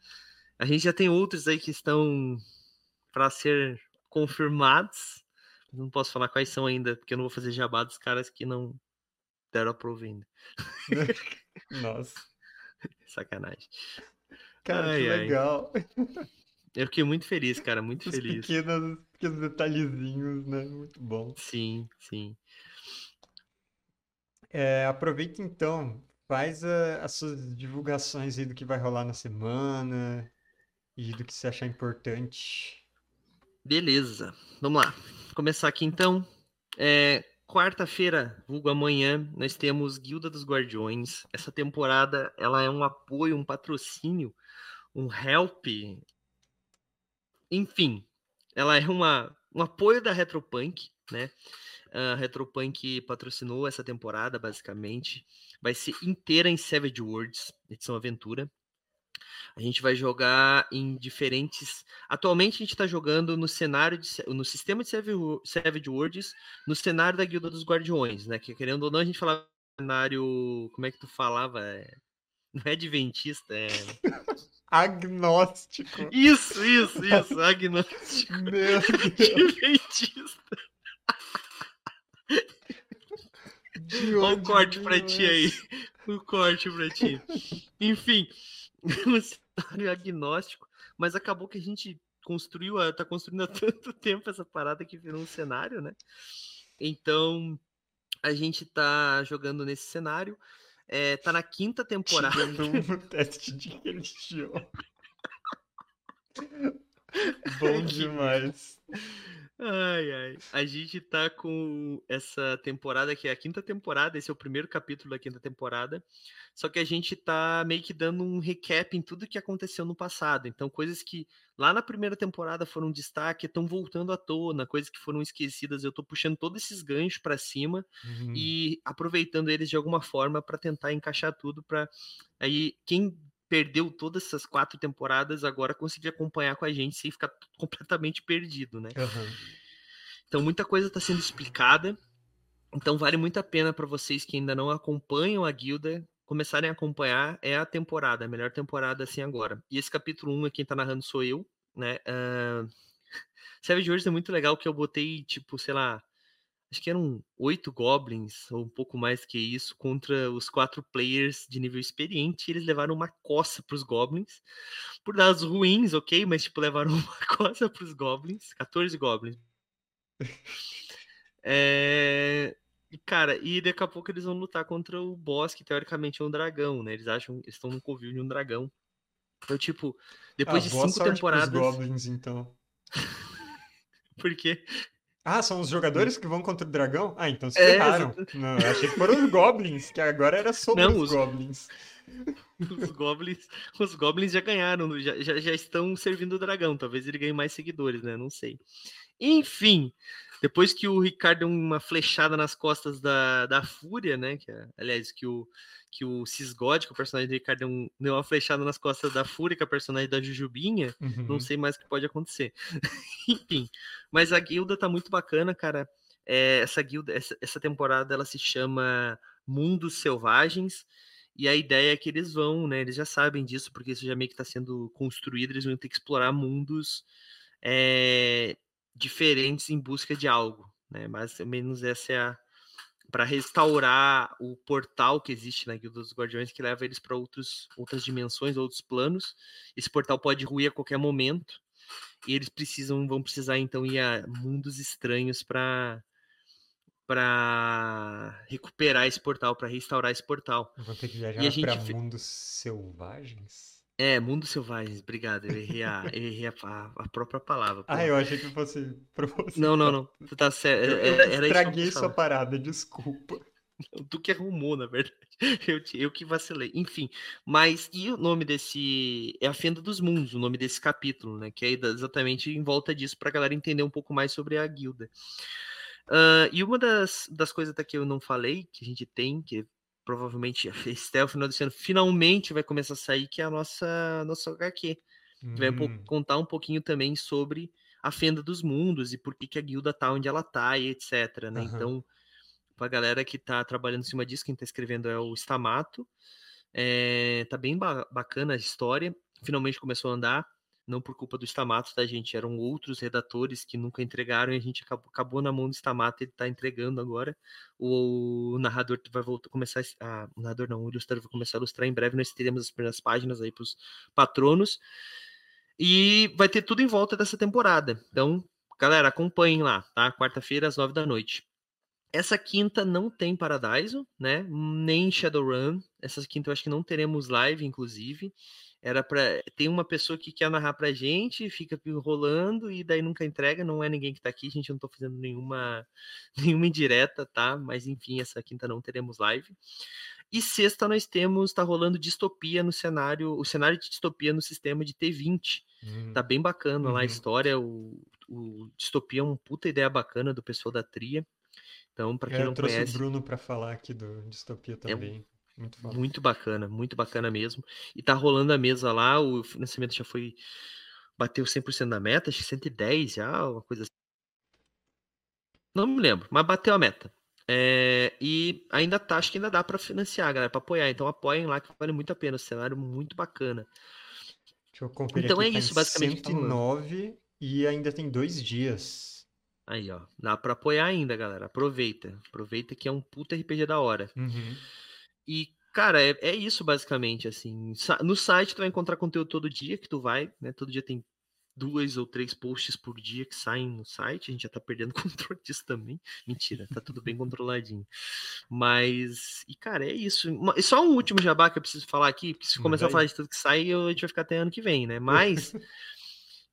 B: A gente já tem outros aí que estão para ser confirmados. Não posso falar quais são ainda, porque eu não vou fazer jabá dos caras que não deram approve ainda.
A: Nossa.
B: Sacanagem.
A: Cara, ai, que ai. legal.
B: Eu fiquei muito feliz, cara, muito Os feliz.
A: Pequenos, pequenos detalhezinhos, né? Muito bom.
B: Sim, sim.
A: É, aproveita então, faz a, as suas divulgações aí do que vai rolar na semana e do que você achar importante.
B: Beleza, vamos lá começar aqui então. É, Quarta-feira, vulgo amanhã, nós temos Guilda dos Guardiões. Essa temporada ela é um apoio, um patrocínio um help. Enfim, ela é uma, um apoio da Retropunk, né? A Retropunk patrocinou essa temporada, basicamente. Vai ser inteira em Savage Worlds, edição aventura. A gente vai jogar em diferentes. Atualmente a gente está jogando no cenário de... no sistema de Savage Worlds, no cenário da Guilda dos Guardiões, né? Que querendo ou não, a gente falava cenário. Como é que tu falava? É... Não é adventista, é.
A: Agnóstico.
B: Isso, isso, isso, agnóstico.
A: Meu.
B: Adventista. Olha o corte pra ti aí. O corte pra ti. Enfim, um cenário agnóstico, mas acabou que a gente construiu, a- tá construindo há tanto tempo essa parada que virou um cenário, né? Então, a gente tá jogando nesse cenário. É, tá na quinta temporada.
A: Um teste de religião. Bom demais.
B: Ai, ai. A gente tá com essa temporada, que é a quinta temporada, esse é o primeiro capítulo da quinta temporada. Só que a gente tá meio que dando um recap em tudo que aconteceu no passado. Então, coisas que lá na primeira temporada foram destaque, estão voltando à tona, coisas que foram esquecidas. Eu tô puxando todos esses ganchos pra cima
A: Uhum.
B: e aproveitando eles de alguma forma para tentar encaixar tudo para aí quem perdeu todas essas quatro temporadas agora conseguir acompanhar com a gente sem ficar completamente perdido, né?
A: Aham.
B: Então muita coisa está sendo explicada. Então vale muito a pena para vocês que ainda não acompanham a guilda começarem a acompanhar é a temporada, a melhor temporada assim agora. E esse capítulo 1 quem tá narrando sou eu, né? Uh... Savage Worlds é muito legal que eu botei tipo, sei lá, acho que eram oito goblins, ou um pouco mais que isso, contra os quatro players de nível experiente. E eles levaram uma coça para os goblins. Por dados ruins, ok, mas tipo, levaram uma coça para os goblins. 14 goblins. É... Cara, e daqui a pouco eles vão lutar contra o boss, que teoricamente é um dragão, né? Eles acham eles estão no covil de um dragão. Então, tipo, depois
A: Ah,
B: de cinco temporadas.
A: goblins, então.
B: Porque
A: Ah, são os jogadores que vão contra o dragão? Ah, então se
B: É,
A: ferraram. Não, achei que foram os goblins, que agora era sobre
B: Não,
A: os
B: os-
A: goblins.
B: os goblins, os goblins já ganharam, já, já, já estão servindo o dragão. Talvez ele ganhe mais seguidores, né? Não sei. Enfim, depois que o Ricardo deu uma flechada nas costas da, da Fúria, né? Que, é- aliás, que o, que o Cisgod, que é o personagem do Ricardo, deu, um- deu uma flechada nas costas da Fúria, que é a personagem da Jujubinha.
A: Uhum.
B: Não sei mais o que pode acontecer. Enfim, mas a guilda tá muito bacana, cara. É, essa guilda, essa, essa temporada, ela se chama Mundos Selvagens. E a ideia é que eles vão, né? Eles já sabem disso, porque isso já meio que está sendo construído. Eles vão ter que explorar mundos é, diferentes em busca de algo, né? Mais ou menos essa é a para restaurar o portal que existe na Guilda dos Guardiões que leva eles para outros outras dimensões, outros planos. Esse portal pode ruir a qualquer momento e eles precisam vão precisar então ir a mundos estranhos para para recuperar esse portal, para restaurar esse portal.
A: Vão ter que viajar
B: gente fe-
A: mundos selvagens?
B: É, mundos selvagens. Obrigado, eu errei a, eu errei a, a- a própria palavra.
A: Ah, eu achei que fosse você.
B: Não, não, não. Tu tá certo.
A: Eu,
B: Era,
A: eu estraguei sua parada, desculpa.
B: Tu que arrumou, na verdade. Eu, eu que vacilei. Enfim, mas e o nome desse. É a Fenda dos Mundos, o nome desse capítulo, né? Que é exatamente em volta disso, pra galera entender um pouco mais sobre a guilda. Ah, e uma das, das coisas até que eu não falei, que a gente tem, que provavelmente até o final desse ano finalmente vai começar a sair, que é a nossa, nossa HQ. que vai
A: Hum,
B: contar um pouquinho também sobre a Fenda dos Mundos e por que, que a guilda tá onde ela tá e etc, né?
A: Aham.
B: Então, pra galera que tá trabalhando em cima disso, quem tá escrevendo é o Stamato. É, tá bem ba- bacana a história. Finalmente começou a andar, não por culpa do Stamato, tá, gente? Eram outros redatores que nunca entregaram e a gente acabou, acabou na mão do Stamato, ele tá entregando agora. O, narrador vai voltar começar. a Ah, o narrador não, o ilustrador vai começar a ilustrar em breve. Nós teremos as primeiras páginas aí pros patronos. E vai ter tudo em volta dessa temporada. Então, galera, acompanhem lá, tá? Quarta-feira, às nove da noite. Essa quinta não tem Paradiso, né? Nem Shadowrun. Essa quinta eu acho que não teremos live, inclusive. Era para tem uma pessoa que quer narrar pra gente, fica enrolando e daí nunca entrega, não é ninguém que tá aqui, gente, eu não tô fazendo nenhuma nenhuma indireta, tá? Mas enfim, essa quinta não teremos live. E sexta nós temos, tá rolando distopia no cenário, o cenário de distopia no sistema de T20. Hum. Tá bem bacana uhum. lá a uhum. história, o, o distopia é uma puta ideia bacana do pessoal da Tria. Então, para quem é, não
A: trouxe
B: conhece,
A: o Bruno para falar aqui do distopia é também.
B: Muito, muito bacana, muito bacana mesmo. E tá rolando a mesa lá, o financiamento já foi bateu 100% da meta, acho que 110 já, uma coisa assim. Não me lembro, mas bateu a meta. É, e ainda tá, acho que ainda dá para financiar, galera, para apoiar. Então apoiem lá que vale muito a pena. Cenário muito bacana.
A: Deixa eu conferir então aqui, é tá isso, basicamente. 109 e ainda tem dois dias.
B: Aí, ó. Dá pra apoiar ainda, galera. Aproveita. Aproveita que é um puta RPG da hora.
A: Uhum.
B: E, cara, é, é, isso basicamente, assim. No site tu vai encontrar conteúdo todo dia que tu vai, né? Todo dia tem duas ou três posts por dia que saem no site. A gente já tá perdendo controle disso também. Mentira, tá tudo bem controladinho. Mas, e cara, é isso. E só um último jabá que eu preciso falar aqui, porque se começar a falar de tudo que sai, a gente vai ficar até ano que vem, né? Mas.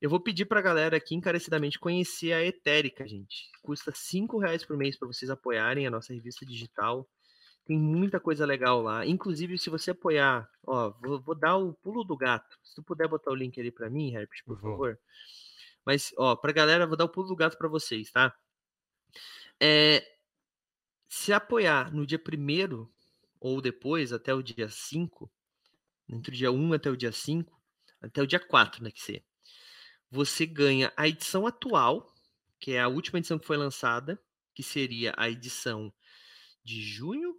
B: Eu vou pedir pra galera aqui encarecidamente conhecer a Etérica, gente. Custa cinco reais por mês para vocês apoiarem a nossa revista digital. Tem muita coisa legal lá. Inclusive, se você apoiar, ó, vou, vou dar o pulo do gato. Se tu puder botar o link ali para mim, Herbert, por uhum. favor. Mas, ó, pra galera, vou dar o pulo do gato para vocês, tá? É, se apoiar no dia primeiro ou depois, até o dia 5, entre o dia 1 até o dia 5, até o dia 4, né, que ser, você ganha a edição atual, que é a última edição que foi lançada, que seria a edição de junho,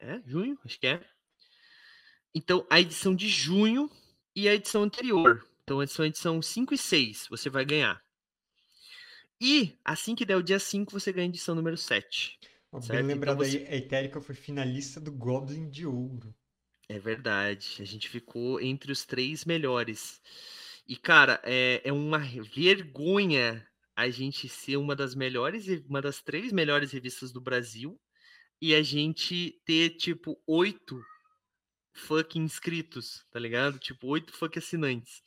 B: é, junho, acho que é. Então, a edição de junho e a edição anterior. Então, a edição, a edição 5 e 6 você vai ganhar. E, assim que der o dia 5, você ganha a edição número 7.
A: Bem certo? lembrado então, você... aí, a Etérica foi finalista do Goblin de Ouro.
B: É verdade. A gente ficou entre os três melhores. E, cara, é, é uma vergonha a gente ser uma das melhores, uma das três melhores revistas do Brasil e a gente ter, tipo, oito fucking inscritos, tá ligado? Tipo, oito fucking assinantes.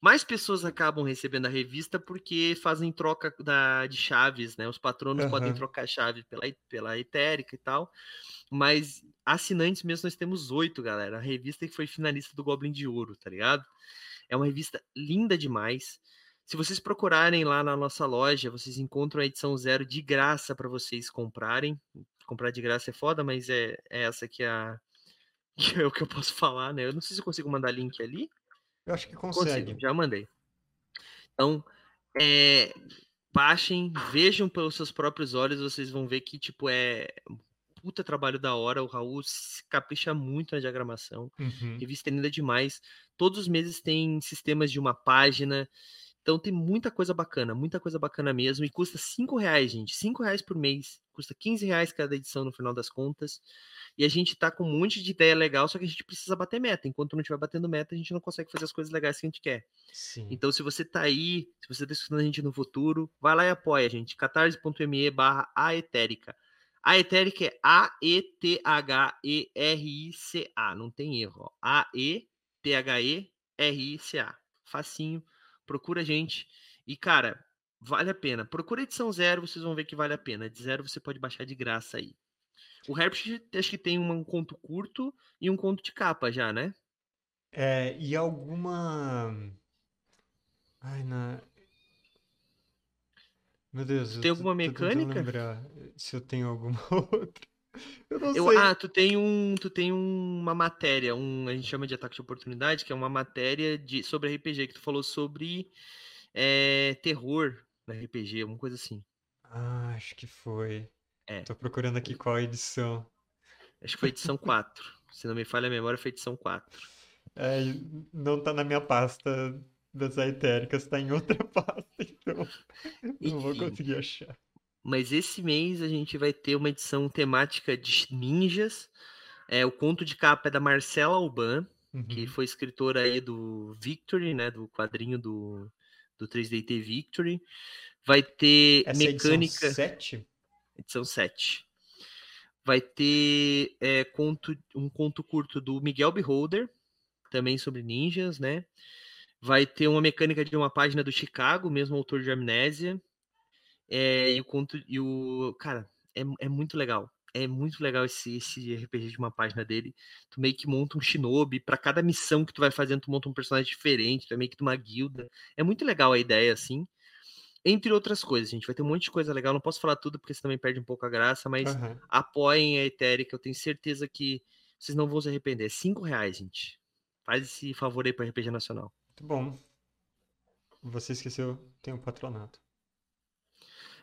B: Mais pessoas acabam recebendo a revista porque fazem troca da, de chaves, né? Os patronos uhum. podem trocar chave pela, pela Etérica e tal. Mas assinantes mesmo nós temos oito, galera. A revista que foi finalista do Goblin de Ouro, tá ligado? É uma revista linda demais. Se vocês procurarem lá na nossa loja, vocês encontram a edição zero de graça para vocês comprarem. Comprar de graça é foda, mas é, é essa que é, a, que é o que eu posso falar, né? Eu não sei se eu consigo mandar link ali.
A: Eu acho que consegue.
B: Consigo, já mandei. Então, é, baixem, vejam pelos seus próprios olhos, vocês vão ver que, tipo, é puta trabalho da hora. O Raul se capricha muito na diagramação.
A: Uhum.
B: Revista é linda demais. Todos os meses tem sistemas de uma página. Então tem muita coisa bacana, muita coisa bacana mesmo. E custa cinco reais, gente. Cinco reais por mês. Custa 15 reais cada edição no final das contas. E a gente tá com um monte de ideia legal, só que a gente precisa bater meta. Enquanto não estiver batendo meta, a gente não consegue fazer as coisas legais que a gente quer.
A: Sim.
B: Então, se você tá aí, se você tá escutando a gente no futuro, vai lá e apoia, gente. catarse.me barra aetérica. A Etérica é A-E-T-H-E-R-I-C-A. Não tem erro. A-E-T-H-E-R-I-C-A. Facinho. Procura a gente. E, cara, vale a pena. Procura edição zero, vocês vão ver que vale a pena. De zero você pode baixar de graça aí. O Herbst acho que tem um conto curto e um conto de capa já, né?
A: É, e alguma. Ai, na. Meu Deus.
B: Tem alguma mecânica?
A: lembrar se eu tenho alguma outra. Eu não
B: eu,
A: sei.
B: Ah, tu tem um, tu tem uma matéria, um, a gente chama de ataque de oportunidade, que é uma matéria de sobre RPG que tu falou sobre é, terror RPG, alguma coisa assim.
A: Ah, acho que foi.
B: É.
A: Tô procurando aqui qual edição.
B: Acho que foi edição 4. Se não me falha a memória, foi edição 4.
A: É, não tá na minha pasta das etéricas, tá em outra pasta, então não vou conseguir achar.
B: Mas esse mês a gente vai ter uma edição temática de ninjas. É, o conto de capa é da Marcela Alban, uhum. que foi escritora aí do Victory, né? Do quadrinho do, do 3DT Victory. Vai ter
A: Essa
B: mecânica.
A: É edição 7?
B: Edição 7. Vai ter é, conto, um conto curto do Miguel Beholder, também sobre ninjas, né? Vai ter uma mecânica de uma página do Chicago, mesmo autor de Amnésia. É, e o conto. E o. Cara, é, é muito legal. É muito legal esse, esse RPG de uma página dele. Tu meio que monta um shinobi, para cada missão que tu vai fazendo, tu monta um personagem diferente, tu é meio que uma guilda. É muito legal a ideia, assim. Entre outras coisas, gente. Vai ter um monte de coisa legal. Não posso falar tudo porque você também perde um pouco a graça, mas
A: Aham.
B: apoiem a Etérica. Eu tenho certeza que vocês não vão se arrepender. É 5 reais, gente. Faz esse favor aí para RPG Nacional.
A: Muito bom. Você esqueceu, tem um patronato.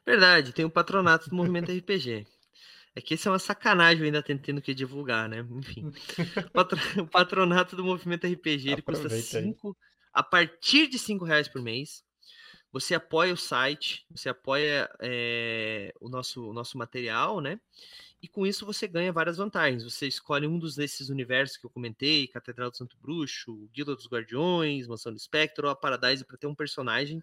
B: Verdade, tem o patronato do Movimento RPG. É que esse é uma sacanagem eu ainda tentando que divulgar, né? Enfim. O patro- O patronato do Movimento RPG ele custa
A: Aproveita.
B: 5 a partir de 5 reais por mês. Você apoia o site, você apoia é, o, nosso, o nosso material, né? E com isso você ganha várias vantagens. Você escolhe um dos desses universos que eu comentei, Catedral do Santo Bruxo, Guilda dos Guardiões, Mansão do Espectro ou a Paradise para ter um personagem.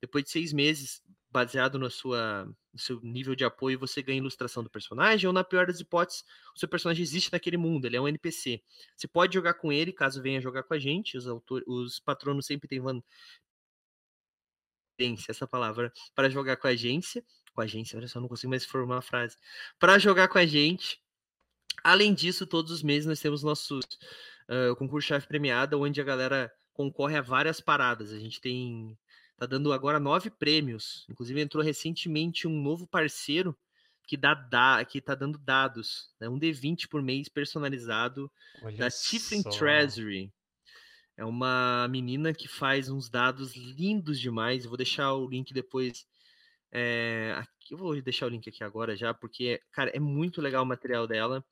B: Depois de seis meses, baseado na sua, no seu nível de apoio, você ganha ilustração do personagem, ou na pior das hipóteses, o seu personagem existe naquele mundo, ele é um NPC. Você pode jogar com ele, caso venha jogar com a gente. Os, autor, os patronos sempre têm essa palavra para jogar com a agência. Com a agência, olha só, não consigo mais formar a frase. Para jogar com a gente. Além disso, todos os meses nós temos nossos uh, concurso chave premiada, onde a galera concorre a várias paradas. A gente tem tá dando agora nove prêmios. Inclusive entrou recentemente um novo parceiro que dá, dá que tá dando dados, né? um D20 por mês personalizado
A: Olha
B: da Tiflin
A: só.
B: Treasury. É uma menina que faz uns dados lindos demais. Eu vou deixar o link depois. É, aqui, eu vou deixar o link aqui agora já, porque, cara, é muito legal o material dela.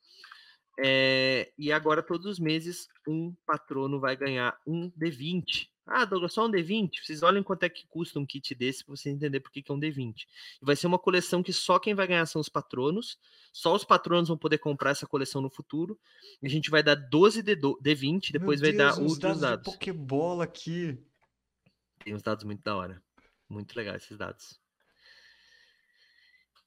B: É, e agora, todos os meses, um patrono vai ganhar um D20. Ah, Douglas, só um D20? Vocês olhem quanto é que custa um kit desse para você entender por que, que é um D20. E vai ser uma coleção que só quem vai ganhar são os patronos. Só os patronos vão poder comprar essa coleção no futuro. E a gente vai dar 12 D D20, depois
A: Meu
B: vai
A: Deus,
B: dar
A: uns
B: outros
A: dados
B: dados.
A: Pokébola aqui.
B: Tem uns dados muito da hora. Muito legal esses dados.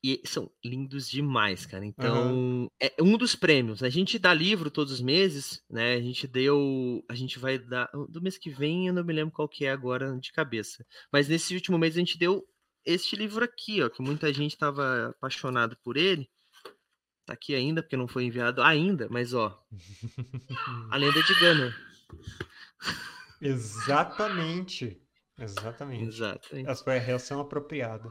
B: E são lindos demais, cara. Então, é um dos prêmios. A gente dá livro todos os meses, né? A gente deu. A gente vai dar. Do mês que vem, eu não me lembro qual que é agora de cabeça. Mas nesse último mês a gente deu este livro aqui, ó, que muita gente estava apaixonado por ele. Tá aqui ainda, porque não foi enviado ainda, mas ó. A lenda de Gunner.
A: Exatamente. Exatamente.
B: Exato. hein?
A: Essa foi a reação apropriada.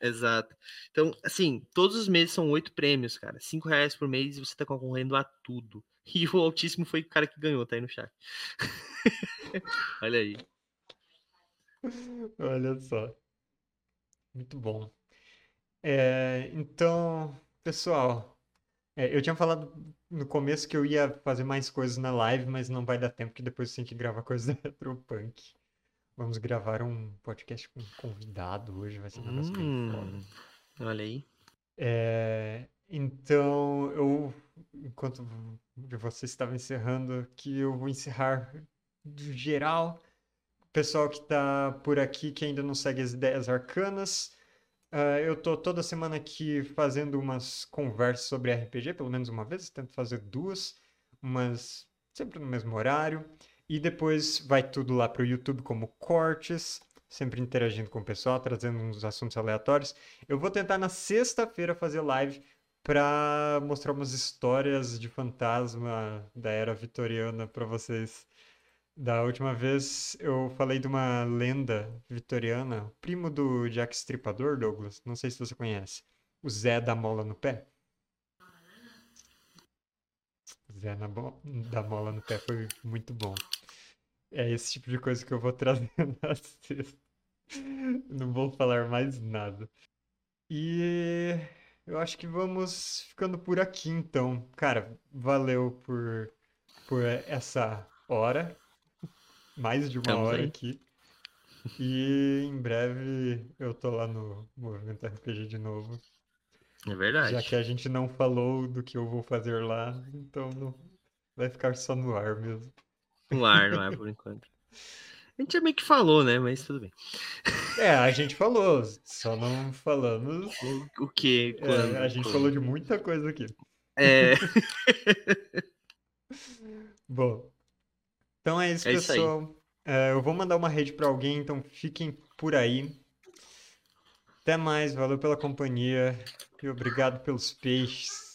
B: Exato. Então, assim, todos os meses são oito prêmios, cara. Cinco reais por mês e você tá concorrendo a tudo. E o Altíssimo foi o cara que ganhou, tá aí no chat. Olha aí.
A: Olha só. Muito bom. É, então, pessoal, é, eu tinha falado no começo que eu ia fazer mais coisas na live, mas não vai dar tempo, porque depois tem que gravar coisas da Retropunk. Vamos gravar um podcast com convidado hoje, vai ser um negócio bem foda.
B: Hum, olha aí.
A: É, então, eu, enquanto você estava encerrando aqui, eu vou encerrar do geral. Pessoal que está por aqui, que ainda não segue as ideias arcanas, ah, eu tô toda semana aqui fazendo umas conversas sobre RPG, pelo menos uma vez, tento fazer duas, mas sempre no mesmo horário. E depois vai tudo lá pro YouTube como cortes, sempre interagindo com o pessoal, trazendo uns assuntos aleatórios. Eu vou tentar na sexta-feira fazer live para mostrar umas histórias de fantasma da era vitoriana para vocês. Da última vez eu falei de uma lenda vitoriana, o primo do Jack Stripador, Douglas. Não sei se você conhece. O Zé da Mola no Pé. Zé na bo- da Mola no Pé foi muito bom. É esse tipo de coisa que eu vou trazer na sexta. Não vou falar mais nada. E eu acho que vamos ficando por aqui então. Cara, valeu por, por essa hora. Mais de uma
B: Estamos
A: hora
B: aí.
A: aqui. E em breve eu tô lá no Movimento RPG de novo.
B: É
A: Já
B: verdade.
A: que a gente não falou do que eu vou fazer lá, então não vai ficar só no ar mesmo.
B: No ar, no ar, por enquanto. A gente já meio que falou, né? Mas tudo bem.
A: É, a gente falou, só não falamos.
B: O, o que?
A: é,
B: Quando?
A: a gente
B: como?
A: falou de muita coisa aqui.
B: É,
A: Bom, então é isso,
B: É isso
A: pessoal. É, eu vou mandar uma rede para alguém, então fiquem por aí. Até mais, valeu pela companhia e obrigado pelos peixes.